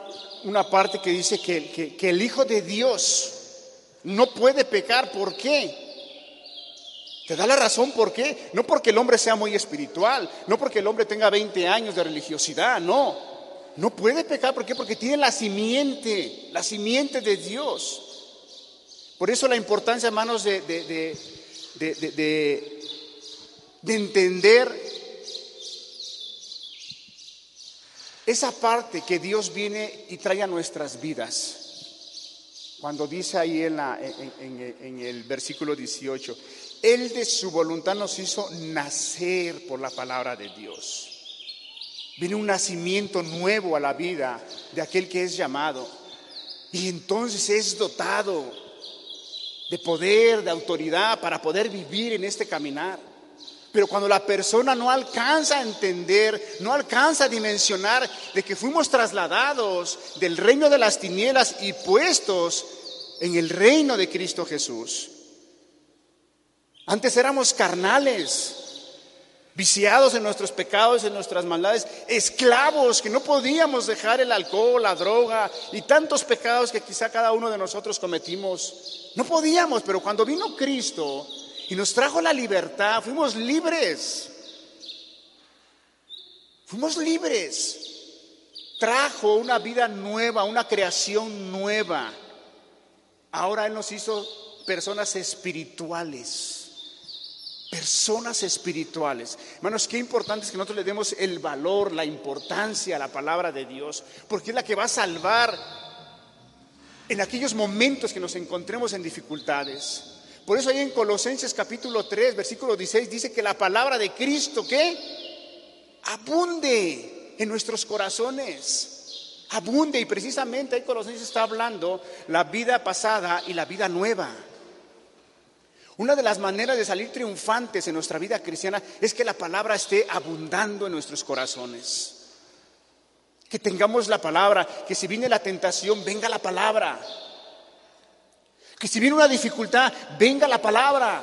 una parte que dice que, que el Hijo de Dios no puede pecar. ¿Por qué? Te da la razón por qué. No porque el hombre sea muy espiritual, no porque el hombre tenga 20 años de religiosidad, no. No puede pecar, ¿por qué? Porque tiene la simiente, la simiente de Dios. Por eso la importancia, hermanos, de, de, de, de entender esa parte que Dios viene y trae a nuestras vidas. Cuando dice ahí en, la, en, en el versículo 18, él de su voluntad nos hizo nacer por la palabra de Dios. Viene un nacimiento nuevo a la vida de aquel que es llamado. Y entonces es dotado de poder, de autoridad para poder vivir en este caminar. Pero cuando la persona no alcanza a entender, no alcanza a dimensionar de que fuimos trasladados del reino de las tinieblas y puestos en el reino de Cristo Jesús. Antes éramos carnales, viciados en nuestros pecados, en nuestras maldades, esclavos que no podíamos dejar el alcohol, la droga y tantos pecados que quizá cada uno de nosotros cometimos. No podíamos, pero cuando vino Cristo y nos trajo la libertad, fuimos libres. Fuimos libres. Trajo una vida nueva, una creación nueva. Ahora Él nos hizo personas espirituales personas espirituales. Hermanos, qué importante es que nosotros le demos el valor, la importancia a la palabra de Dios, porque es la que va a salvar en aquellos momentos que nos encontremos en dificultades. Por eso ahí en Colosenses capítulo 3, versículo 16 dice que la palabra de Cristo, ¿qué? Abunde en nuestros corazones. Abunde y precisamente ahí Colosenses está hablando la vida pasada y la vida nueva. Una de las maneras de salir triunfantes en nuestra vida cristiana es que la palabra esté abundando en nuestros corazones. Que tengamos la palabra, que si viene la tentación, venga la palabra. Que si viene una dificultad, venga la palabra.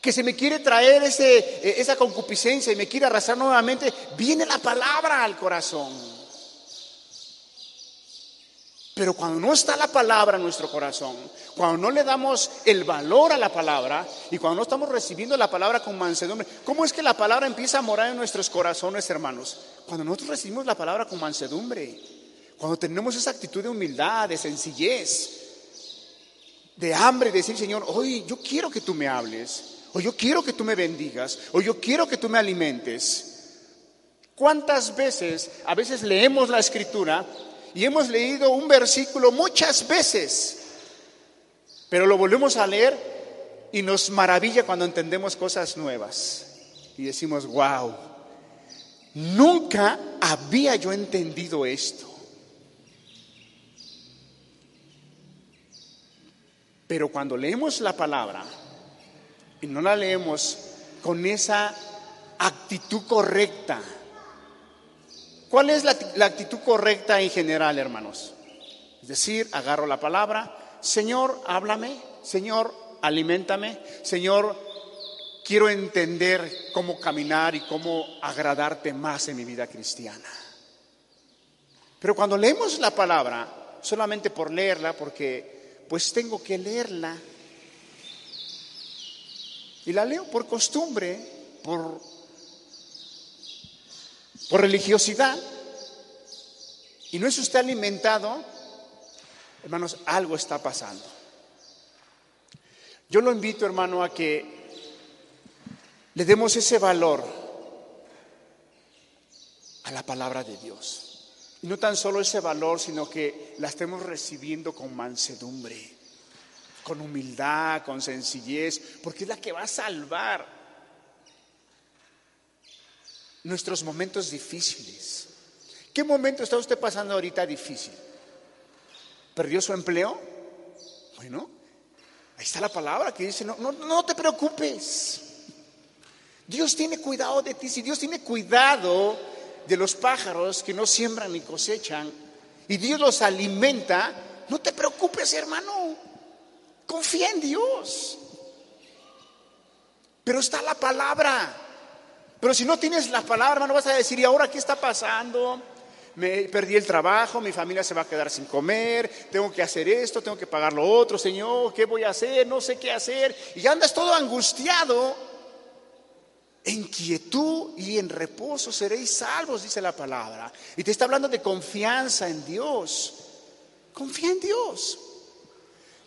Que se me quiere traer eh, esa concupiscencia y me quiere arrastrar nuevamente, viene la palabra al corazón. Pero cuando no está la palabra en nuestro corazón, cuando no le damos el valor a la palabra y cuando no estamos recibiendo la palabra con mansedumbre, ¿cómo es que la palabra empieza a morar en nuestros corazones, hermanos? Cuando nosotros recibimos la palabra con mansedumbre, cuando tenemos esa actitud de humildad, de sencillez, de hambre, de decir, Señor, hoy yo quiero que tú me hables, o yo quiero que tú me bendigas, o yo quiero que tú me alimentes. ¿Cuántas veces, a veces leemos la escritura y hemos leído un versículo muchas veces, pero lo volvemos a leer y nos maravilla cuando entendemos cosas nuevas. Y decimos, wow, nunca había yo entendido esto. Pero cuando leemos la palabra y no la leemos con esa actitud correcta, ¿Cuál es la, actitud correcta en general, hermanos? Es decir, agarro la palabra, Señor, háblame, Señor, aliméntame, Señor, quiero entender cómo caminar y cómo agradarte más en mi vida cristiana. Pero cuando leemos la palabra, solamente por leerla, porque pues tengo que leerla, y la leo por costumbre, por por religiosidad y no es usted alimentado, hermanos, algo está pasando. Yo lo invito, hermano, a que le demos ese valor a la palabra de Dios. Y no tan solo ese valor, sino que la estemos recibiendo con mansedumbre, con humildad, con sencillez, porque es la que va a salvar nuestros momentos difíciles. ¿Qué momento está usted pasando ahorita difícil? ¿Perdió su empleo? Bueno, ahí está la palabra que dice, no, no, no te preocupes. Dios tiene cuidado de ti. Si Dios tiene cuidado de los pájaros que no siembran ni cosechan y Dios los alimenta, no te preocupes, hermano. Confía en Dios. Pero está la palabra. Pero si no tienes la palabra, hermano, vas a decir, ¿y ahora qué está pasando? Me perdí el trabajo, mi familia se va a quedar sin comer, tengo que hacer esto, tengo que pagar lo otro, Señor, ¿qué voy a hacer? No sé qué hacer. Y andas todo angustiado. En quietud y en reposo seréis salvos, dice la palabra. Y te está hablando de confianza en Dios. Confía en Dios.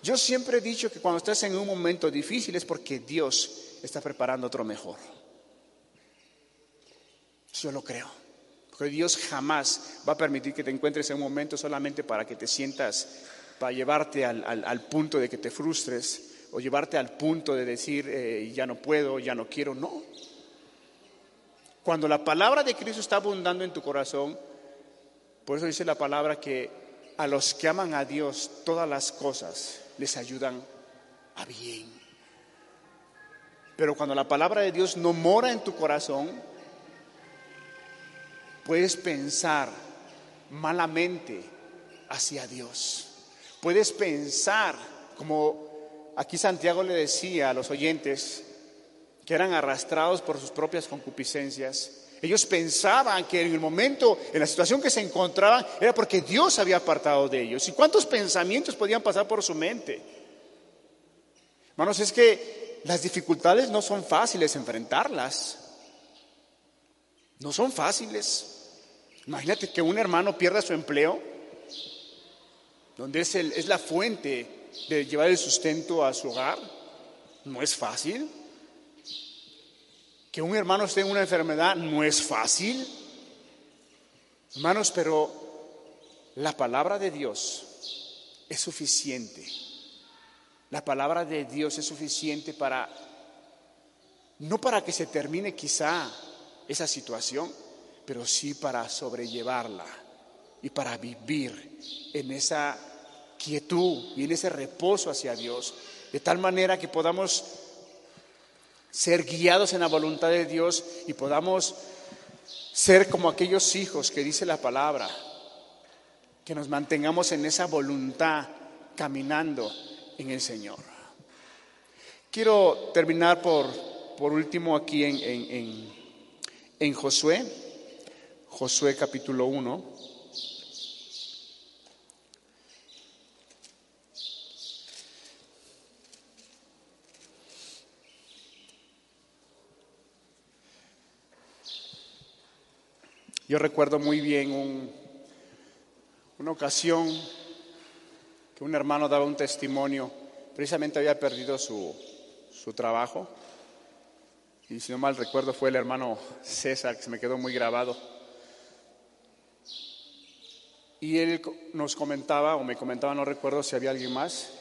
Yo siempre he dicho que cuando estás en un momento difícil es porque Dios está preparando otro mejor. Yo lo creo. Porque Dios jamás va a permitir que te encuentres en un momento solamente para que te sientas, para llevarte al, punto de que te frustres o llevarte al punto de decir, eh, ya no puedo, ya no quiero. No. Cuando la palabra de Cristo está abundando en tu corazón, por eso dice la palabra que a los que aman a Dios, todas las cosas les ayudan a bien. Pero cuando la palabra de Dios no mora en tu corazón, puedes pensar malamente hacia Dios. Puedes pensar, como aquí Santiago le decía a los oyentes, que eran arrastrados por sus propias concupiscencias. Ellos pensaban que en el momento, en la situación que se encontraban, era porque Dios había apartado de ellos. ¿Y cuántos pensamientos podían pasar por su mente? Hermanos, es que las dificultades no son fáciles enfrentarlas. No son fáciles. Imagínate que un hermano pierda su empleo, donde es, es la fuente de llevar el sustento a su hogar. No es fácil. Que un hermano esté en una enfermedad no es fácil. Hermanos, pero la palabra de Dios es suficiente. La palabra de Dios es suficiente para, no para que se termine quizá esa situación, pero sí para sobrellevarla y para vivir en esa quietud y en ese reposo hacia Dios, de tal manera que podamos ser guiados en la voluntad de Dios y podamos ser como aquellos hijos que dice la palabra, que nos mantengamos en esa voluntad caminando en el Señor. Quiero terminar por, por último aquí en, en, en Josué, Josué capítulo 1. Yo recuerdo muy bien una ocasión que un hermano daba un testimonio, precisamente había perdido su, su trabajo, y si no mal recuerdo fue el hermano César, que se me quedó muy grabado. Y él nos comentaba, o me comentaba, no recuerdo si había alguien más,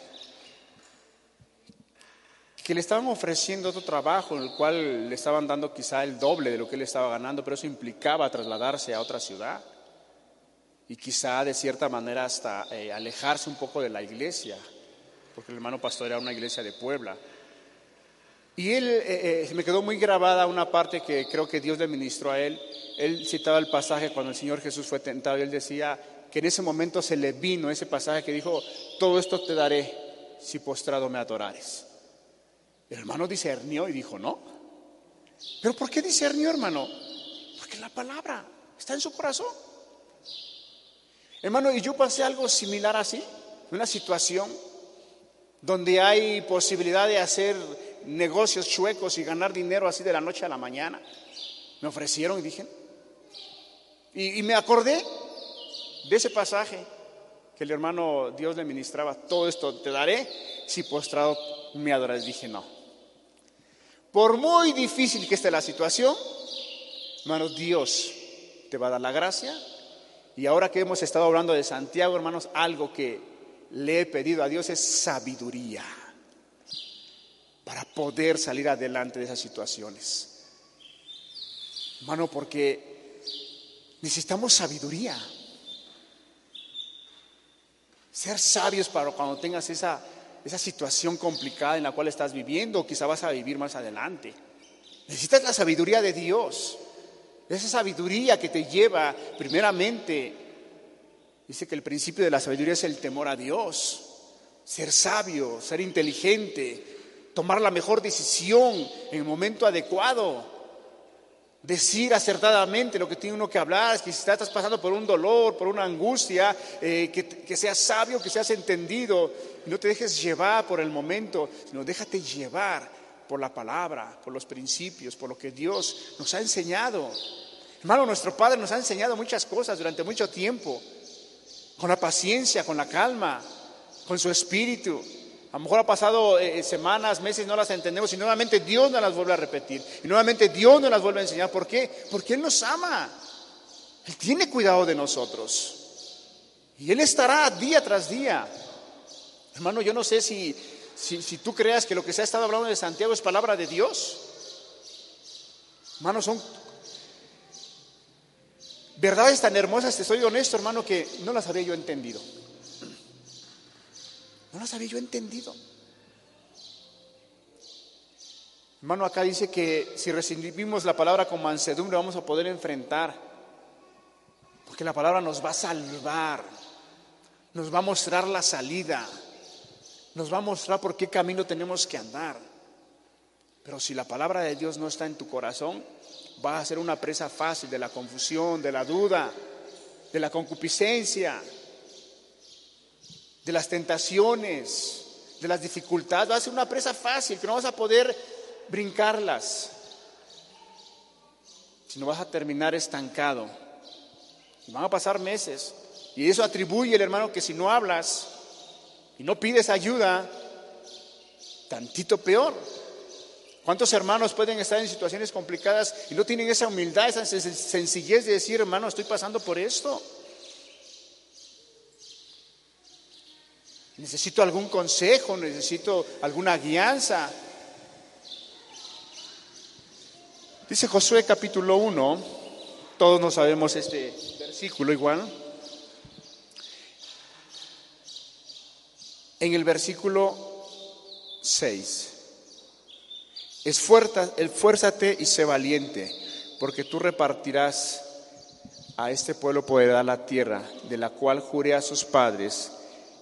que le estaban ofreciendo otro trabajo en el cual le estaban dando quizá el doble de lo que él estaba ganando, pero eso implicaba trasladarse a otra ciudad y quizá de cierta manera hasta eh, alejarse un poco de la iglesia, porque el hermano pastor era una iglesia de Puebla. Y él, eh, eh, me quedó muy grabada una parte que creo que Dios le ministró a él. Él citaba el pasaje cuando el Señor Jesús fue tentado y él decía que en ese momento se le vino ese pasaje que dijo, todo esto te daré si postrado me adorares. El hermano discernió y dijo, no. ¿Pero por qué discernió, hermano? Porque la palabra está en su corazón. Hermano, y yo pasé algo similar así, una situación donde hay posibilidad de hacer negocios chuecos y ganar dinero así de la noche a la mañana. Me ofrecieron y dije, y, me acordé de ese pasaje que el hermano Dios le ministraba, todo esto te daré si postrado me adoras. Dije, no, por muy difícil que esté la situación, hermanos, Dios te va a dar la gracia. Y ahora que hemos estado hablando de Santiago, hermanos, algo que le he pedido a Dios es sabiduría para poder salir adelante de esas situaciones. Hermano, porque necesitamos sabiduría. Ser sabios para cuando tengas esa esa situación complicada en la cual estás viviendo o quizá vas a vivir más adelante. Necesitas la sabiduría de Dios. Esa sabiduría que te lleva primeramente, dice que el principio de la sabiduría es el temor a Dios, ser sabio, ser inteligente, tomar la mejor decisión en el momento adecuado decir acertadamente lo que tiene uno que hablar, que si estás pasando por un dolor, por una angustia, eh, que, que, seas sabio, que seas entendido, no te dejes llevar por el momento, sino déjate llevar por la palabra, por los principios, por lo que Dios nos ha enseñado. Hermano, nuestro Padre nos ha enseñado muchas cosas durante mucho tiempo, con la paciencia, con la calma, con su espíritu. A lo mejor ha pasado eh, semanas, meses, no las entendemos y nuevamente Dios nos las vuelve a repetir. Y nuevamente Dios nos las vuelve a enseñar. ¿Por qué? Porque Él nos ama. Él tiene cuidado de nosotros. Y Él estará día tras día. Hermano, yo no sé si, si, si tú creas que lo que se ha estado hablando de Santiago es palabra de Dios. Hermano, son verdades tan hermosas, te soy honesto, hermano, que no las había yo entendido. No las había yo entendido. Hermano, acá dice que si recibimos la palabra con mansedumbre vamos a poder enfrentar. Porque la palabra nos va a salvar, nos va a mostrar la salida, nos va a mostrar por qué camino tenemos que andar. Pero si la palabra de Dios no está en tu corazón, vas a ser una presa fácil de la confusión, de la duda, de la concupiscencia, de las tentaciones, de las dificultades. Vas a ser una presa fácil que no vas a poder brincarlas, sino vas a terminar estancado. Y van a pasar meses. Y eso atribuye el hermano que si no hablas y no pides ayuda, tantito peor. ¿Cuántos hermanos pueden estar en situaciones complicadas y no tienen esa humildad, esa sencillez de decir, hermano, estoy pasando por esto? Necesito algún consejo, necesito alguna guianza. Dice Josué capítulo 1, todos no sabemos este versículo igual. En el versículo 6, esfuérzate y sé valiente, porque tú repartirás a este pueblo dar la tierra, de la cual juré a sus padres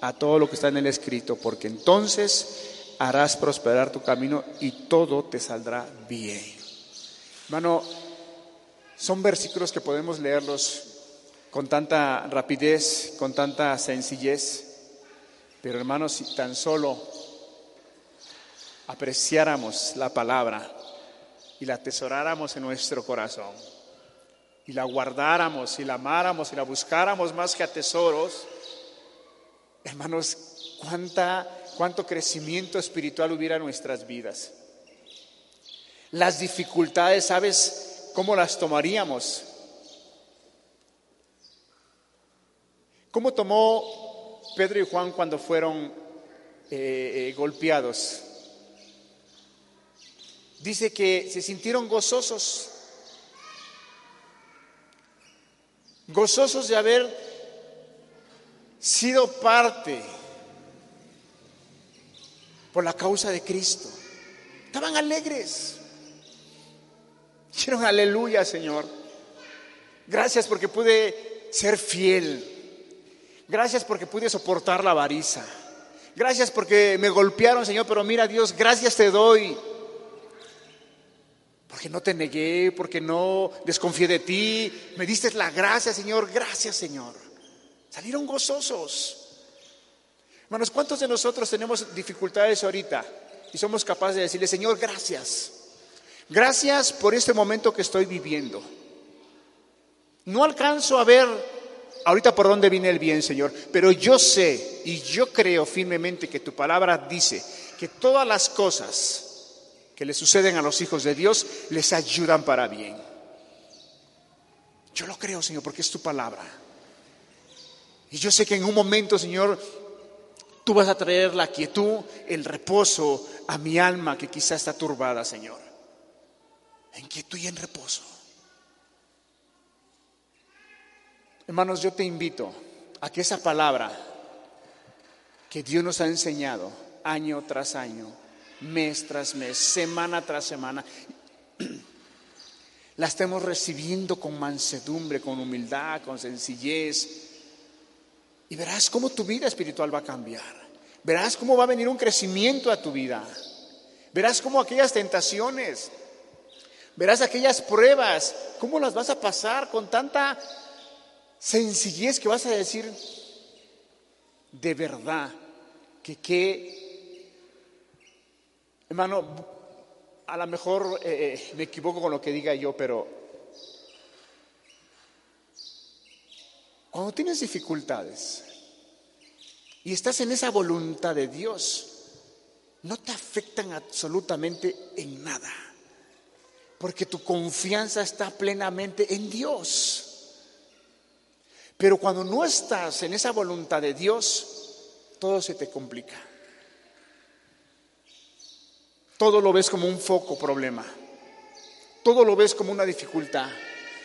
a todo lo que está en el escrito, porque entonces harás prosperar tu camino y todo te saldrá bien. Hermano, son versículos que podemos leerlos con tanta rapidez, con tanta sencillez, pero hermanos, si tan solo apreciáramos la palabra y la atesoráramos en nuestro corazón, y la guardáramos y la amáramos y la buscáramos más que a tesoros, hermanos, cuánta, cuánto crecimiento espiritual hubiera en nuestras vidas. Las dificultades, ¿sabes? ¿Cómo las tomaríamos? ¿Cómo tomó Pedro y Juan cuando fueron eh, eh, golpeados? Dice que se sintieron gozosos, gozosos de haber sido parte por la causa de Cristo. Estaban alegres. Dijeron, aleluya, Señor. Gracias porque pude ser fiel. Gracias porque pude soportar la avariza. Gracias porque me golpearon, Señor, pero mira, Dios, gracias te doy. Porque no te negué, porque no desconfié de ti. Me diste la gracia, Señor. Gracias, Señor. Salieron gozosos. Hermanos, ¿cuántos de nosotros tenemos dificultades ahorita? Y somos capaces de decirle, Señor, gracias. Gracias por este momento que estoy viviendo. No alcanzo a ver ahorita por dónde viene el bien, Señor, pero yo sé y yo creo firmemente que tu palabra dice que todas las cosas que le suceden a los hijos de Dios les ayudan para bien. Yo lo creo, Señor, porque es tu palabra. Y yo sé que en un momento, Señor, tú vas a traer la quietud, el reposo a mi alma que quizá está turbada, Señor en quietud y en reposo. Hermanos, yo te invito a que esa palabra que Dios nos ha enseñado año tras año, mes tras mes, semana tras semana, [CLEARS THROAT] la estemos recibiendo con mansedumbre, con humildad, con sencillez. Y verás cómo tu vida espiritual va a cambiar. Verás cómo va a venir un crecimiento a tu vida. Verás cómo aquellas tentaciones Verás aquellas pruebas, cómo las vas a pasar con tanta sencillez que vas a decir, de verdad, que qué, hermano, a lo mejor eh, eh, me equivoco con lo que diga yo, pero cuando tienes dificultades y estás en esa voluntad de Dios, no te afectan absolutamente en nada, porque tu confianza está plenamente en Dios. Pero cuando no estás en esa voluntad de Dios, todo se te complica. Todo lo ves como un foco problema. Todo lo ves como una dificultad.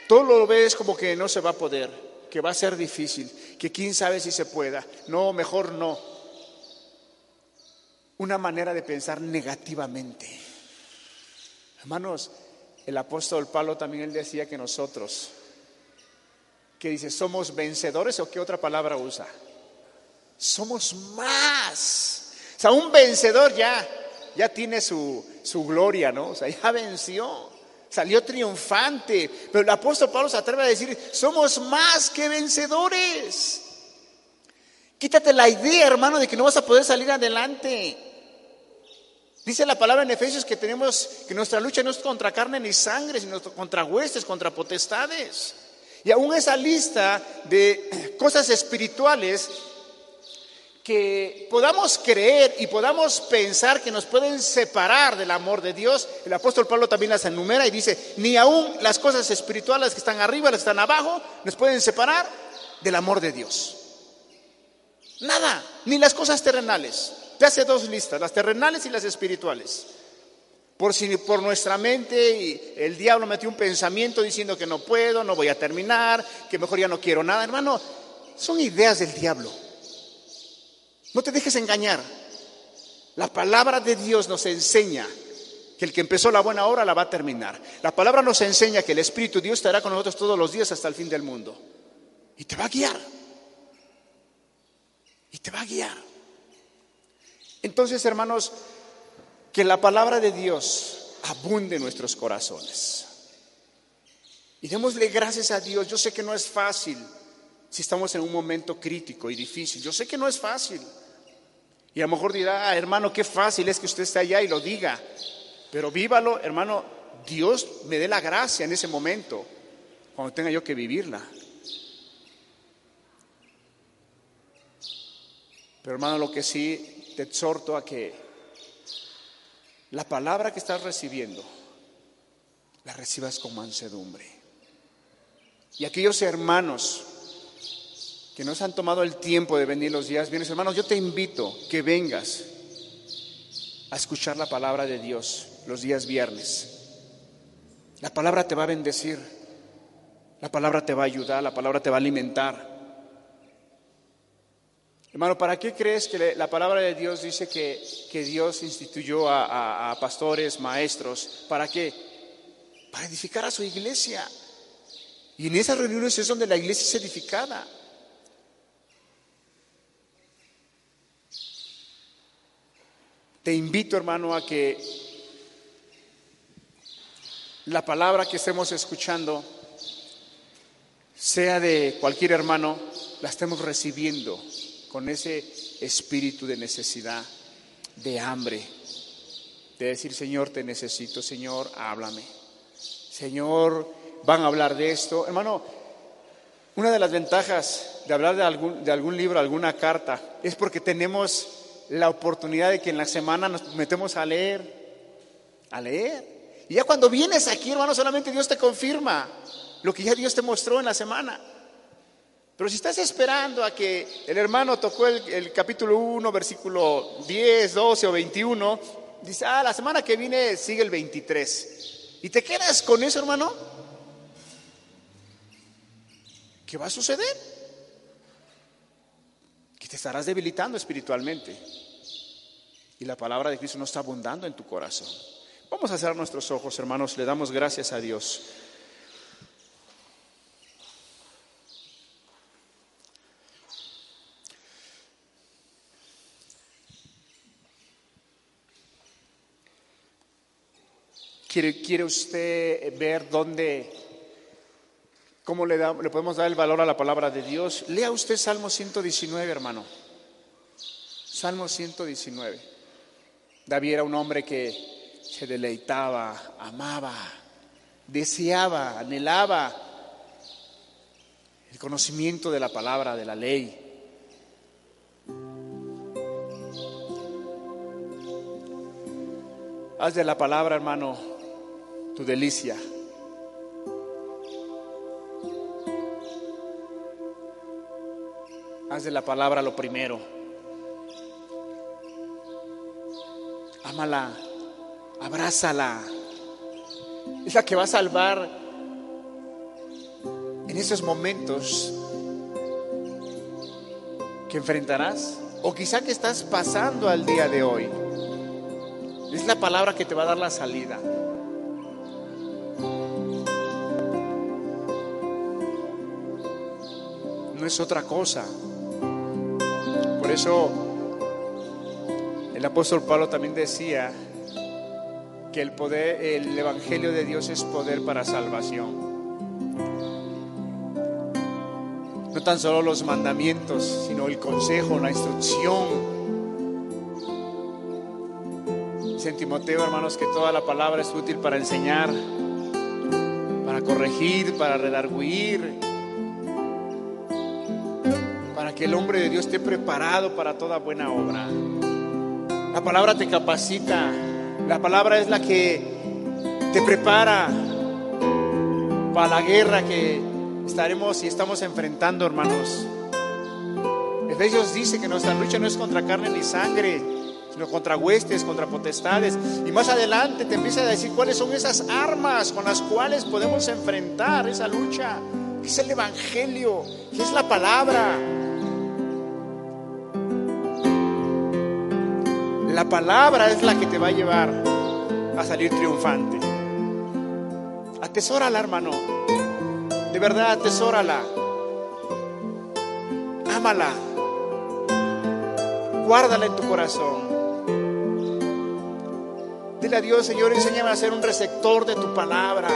Todo lo ves como que no se va a poder, que va a ser difícil, que quién sabe si se pueda. No, mejor no. Una manera de pensar negativamente. Hermanos, el apóstol Pablo también él decía que nosotros, que dice, somos vencedores o qué otra palabra usa. Somos más. O sea, un vencedor ya ya tiene su, gloria, ¿no? O sea, ya venció, salió triunfante. Pero el apóstol Pablo se atreve a decir, somos más que vencedores. Quítate la idea, hermano, de que no vas a poder salir adelante. Dice la palabra en Efesios que tenemos que nuestra lucha no es contra carne ni sangre, sino contra huestes, contra potestades. Y aún esa lista de cosas espirituales que podamos creer y podamos pensar que nos pueden separar del amor de Dios, el apóstol Pablo también las enumera y dice, ni aún las cosas espirituales que están arriba, las que están abajo, nos pueden separar del amor de Dios. Nada, ni las cosas terrenales. Te hace dos listas, las terrenales y las espirituales. Por si por nuestra mente y el diablo metió un pensamiento diciendo que no puedo, no voy a terminar, que mejor ya no quiero nada, hermano, son ideas del diablo. No te dejes engañar. La palabra de Dios nos enseña que el que empezó la buena obra la va a terminar. La palabra nos enseña que el Espíritu Dios estará con nosotros todos los días hasta el fin del mundo. Y te va a guiar. Y te va a guiar. Entonces, hermanos, que la palabra de Dios abunde en nuestros corazones. Y démosle gracias a Dios. Yo sé que no es fácil si estamos en un momento crítico y difícil. Yo sé que no es fácil. Y a lo mejor dirá, ah, hermano, qué fácil es que usted esté allá y lo diga. Pero vívalo, hermano, Dios me dé la gracia en ese momento, cuando tenga yo que vivirla. Pero hermano, lo que sí te exhorto a que la palabra que estás recibiendo, la recibas con mansedumbre. Y aquellos hermanos que nos han tomado el tiempo de venir los días bienes, hermanos, yo te invito que vengas a escuchar la palabra de Dios los días viernes. La palabra te va a bendecir, la palabra te va a ayudar, la palabra te va a alimentar. Hermano, ¿para qué crees que la palabra de Dios dice que, que Dios instituyó a, a pastores, maestros? ¿Para qué? Para edificar a su iglesia. Y en esas reuniones es donde la iglesia es edificada. Te invito, hermano, a que la palabra que estemos escuchando, sea de cualquier hermano, la estemos recibiendo con ese espíritu de necesidad, de hambre, de decir, Señor, te necesito, Señor, háblame. Señor, van a hablar de esto. Hermano, una de las ventajas de hablar de algún, de algún libro, alguna carta, es porque tenemos la oportunidad de que en la semana nos metemos a leer, a leer. Y ya cuando vienes aquí, hermano, solamente Dios te confirma lo que ya Dios te mostró en la semana. Pero si estás esperando a que el hermano tocó el, capítulo 1, versículo 10, 12 o 21, dice, ah, la semana que viene sigue el 23. Y te quedas con eso, hermano. ¿Qué va a suceder? Te estarás debilitando espiritualmente. Y la palabra de Cristo no está abundando en tu corazón. Vamos a cerrar nuestros ojos, hermanos. Le damos gracias a Dios. ¿Quiere, ¿Quiere, usted ver dónde ¿Cómo le, le podemos dar el valor a la palabra de Dios? Lea usted Salmo 119, hermano. Salmo 119. David era un hombre que se deleitaba, amaba, deseaba, anhelaba el conocimiento de la palabra, de la ley. Haz de la palabra, hermano, tu delicia. Haz de la palabra lo primero. Ámala, abrázala. Es la que va a salvar en esos momentos que enfrentarás o quizá que estás pasando al día de hoy. Es la palabra que te va a dar la salida. No es otra cosa. Eso el apóstol Pablo también decía que el poder, el evangelio de Dios es poder para salvación. No tan solo los mandamientos, sino el consejo, la instrucción. Dice en Timoteo, hermanos, que toda la palabra es útil para enseñar, para corregir, para redarguir, que el hombre de Dios esté preparado para toda buena obra. La palabra te capacita, la palabra es la que te prepara para la guerra que estaremos y estamos enfrentando, hermanos. Efesios dice que nuestra lucha no es contra carne ni sangre, sino contra huestes, contra potestades. Y más adelante te empieza a decir cuáles son esas armas con las cuales podemos enfrentar esa lucha, que es el Evangelio, que es la palabra. La palabra es la que te va a llevar a salir triunfante. Atesórala, hermano. De verdad, atesórala. Ámala. Guárdala en tu corazón. Dile a Dios, Señor, enséñame a ser un receptor de tu palabra.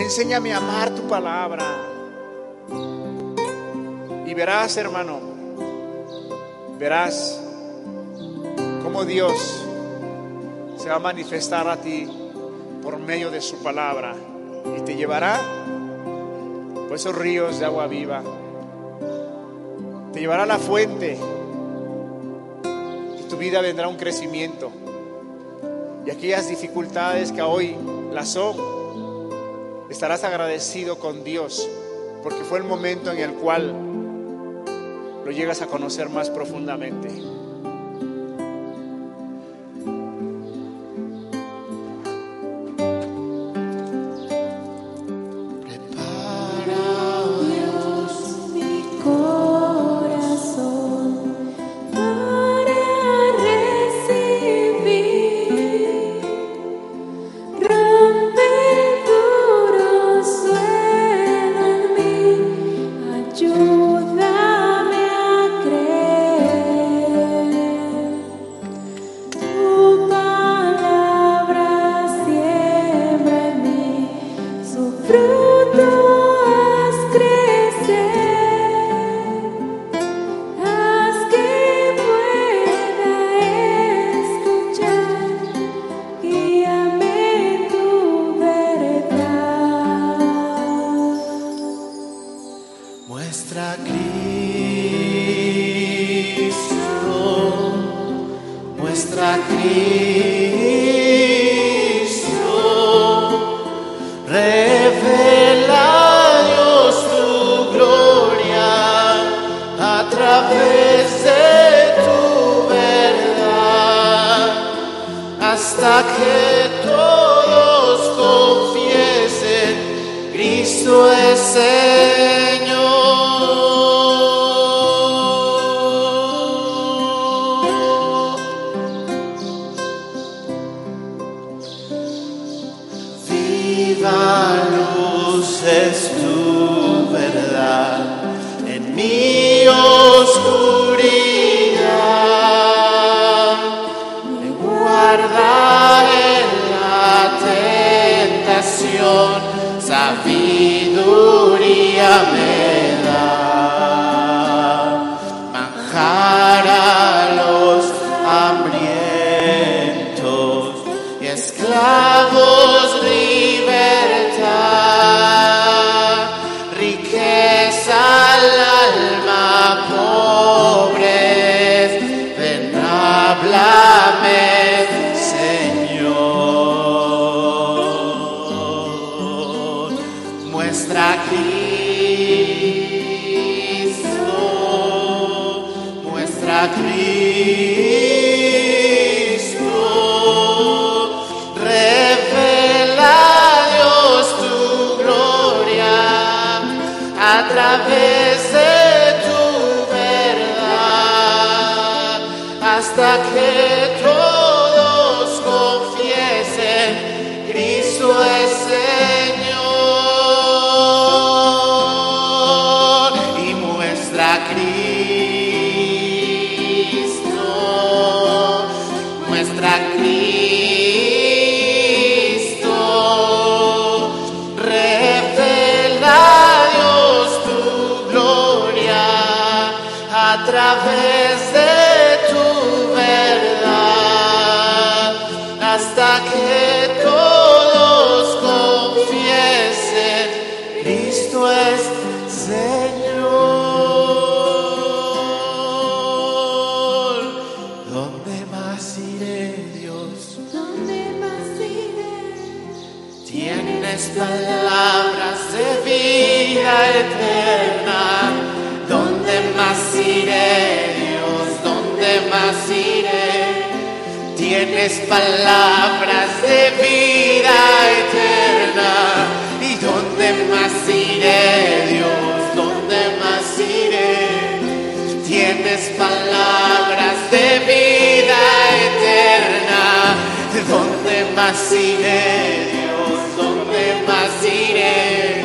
Enséñame a amar tu palabra. Y verás, hermano, verás Dios se va a manifestar a ti por medio de su palabra y te llevará por esos ríos de agua viva. Te llevará a la fuente y tu vida vendrá un crecimiento. Y aquellas dificultades que hoy las son, estarás agradecido con Dios porque fue el momento en el cual lo llegas a conocer más profundamente. través de tu verdad hasta que todos confiesen, Cristo es Señor. ¿Dónde más iré, Dios? ¿Dónde más iré? Tienes palabras de vida más iré. Tienes palabras de vida eterna. ¿Y dónde más iré, Dios? ¿Dónde más iré? Tienes palabras de vida eterna. ¿Dónde más iré, Dios? ¿Dónde más iré?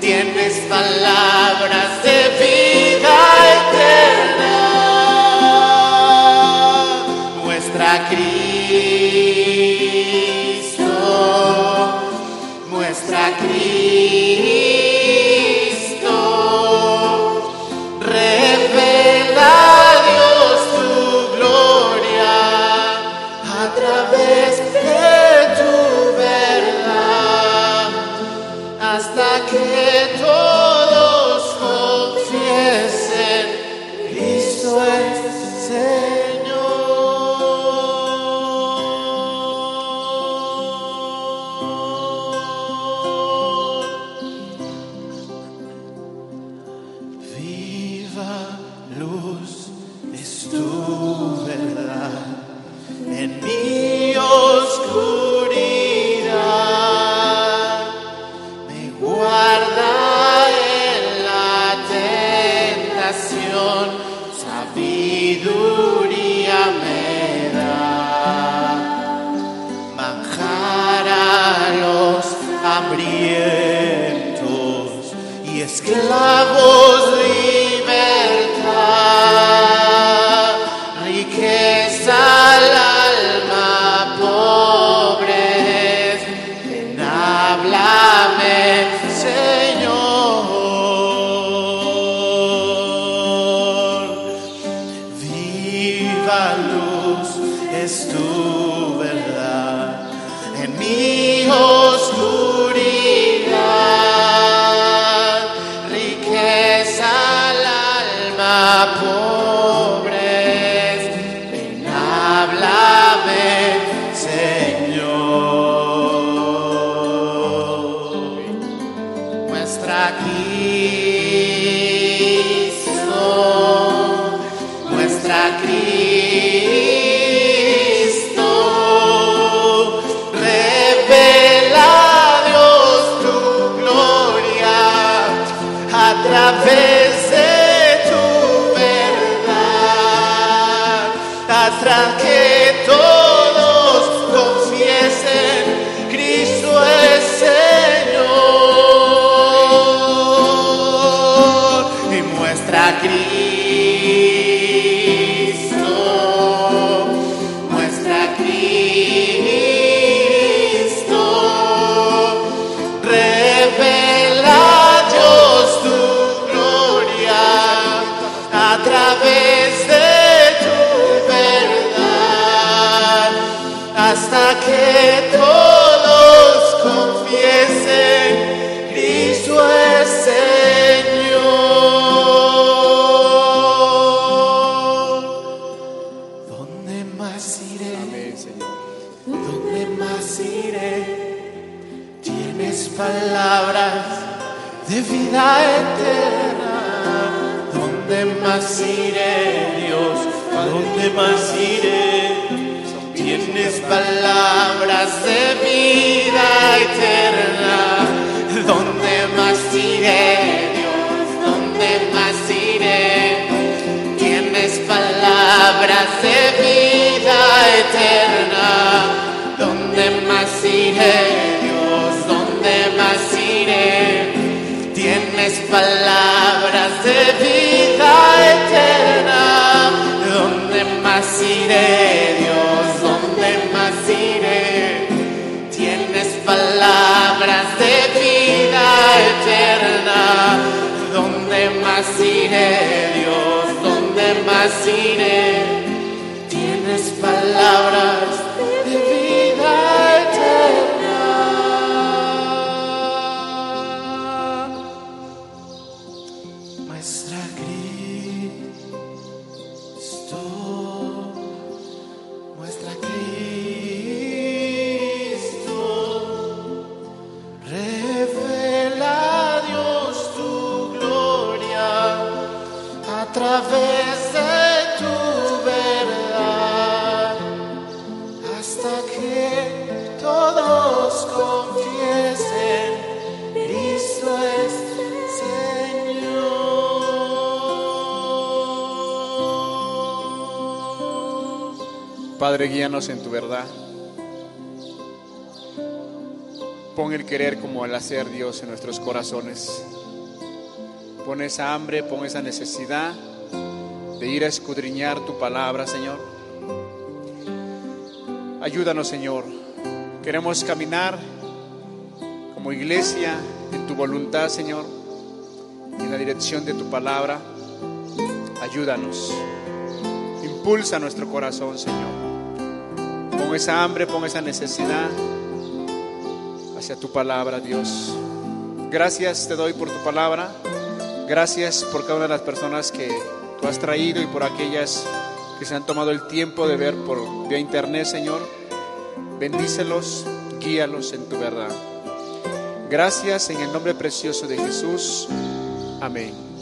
Tienes palabras de vida eterna. Cristo, muestra Cristo. esclavos libres. Palabras de vida eterna. ¿Dónde más iré, Dios? ¿Dónde más iré? Tienes palabras de vida eterna. ¿Dónde más iré, Dios? ¿Dónde más iré? Tienes palabras de vida eterna. ¿Dónde más iré, Dios? ¿Dónde más? Tienes palabras Padre, guíanos en tu verdad. Pon el querer como el hacer, Dios, en nuestros corazones. Pon esa hambre, pon esa necesidad de ir a escudriñar tu palabra, Señor. Ayúdanos, Señor. Queremos caminar como iglesia en tu voluntad, Señor, en la dirección de tu palabra. Ayúdanos. Impulsa nuestro corazón, Señor. Pon esa hambre, pon esa necesidad hacia tu palabra, Dios. Gracias te doy por tu palabra. Gracias por cada una de las personas que tú has traído y por aquellas que se han tomado el tiempo de ver por vía internet, Señor. Bendícelos, guíalos en tu verdad. Gracias en el nombre precioso de Jesús. Amén.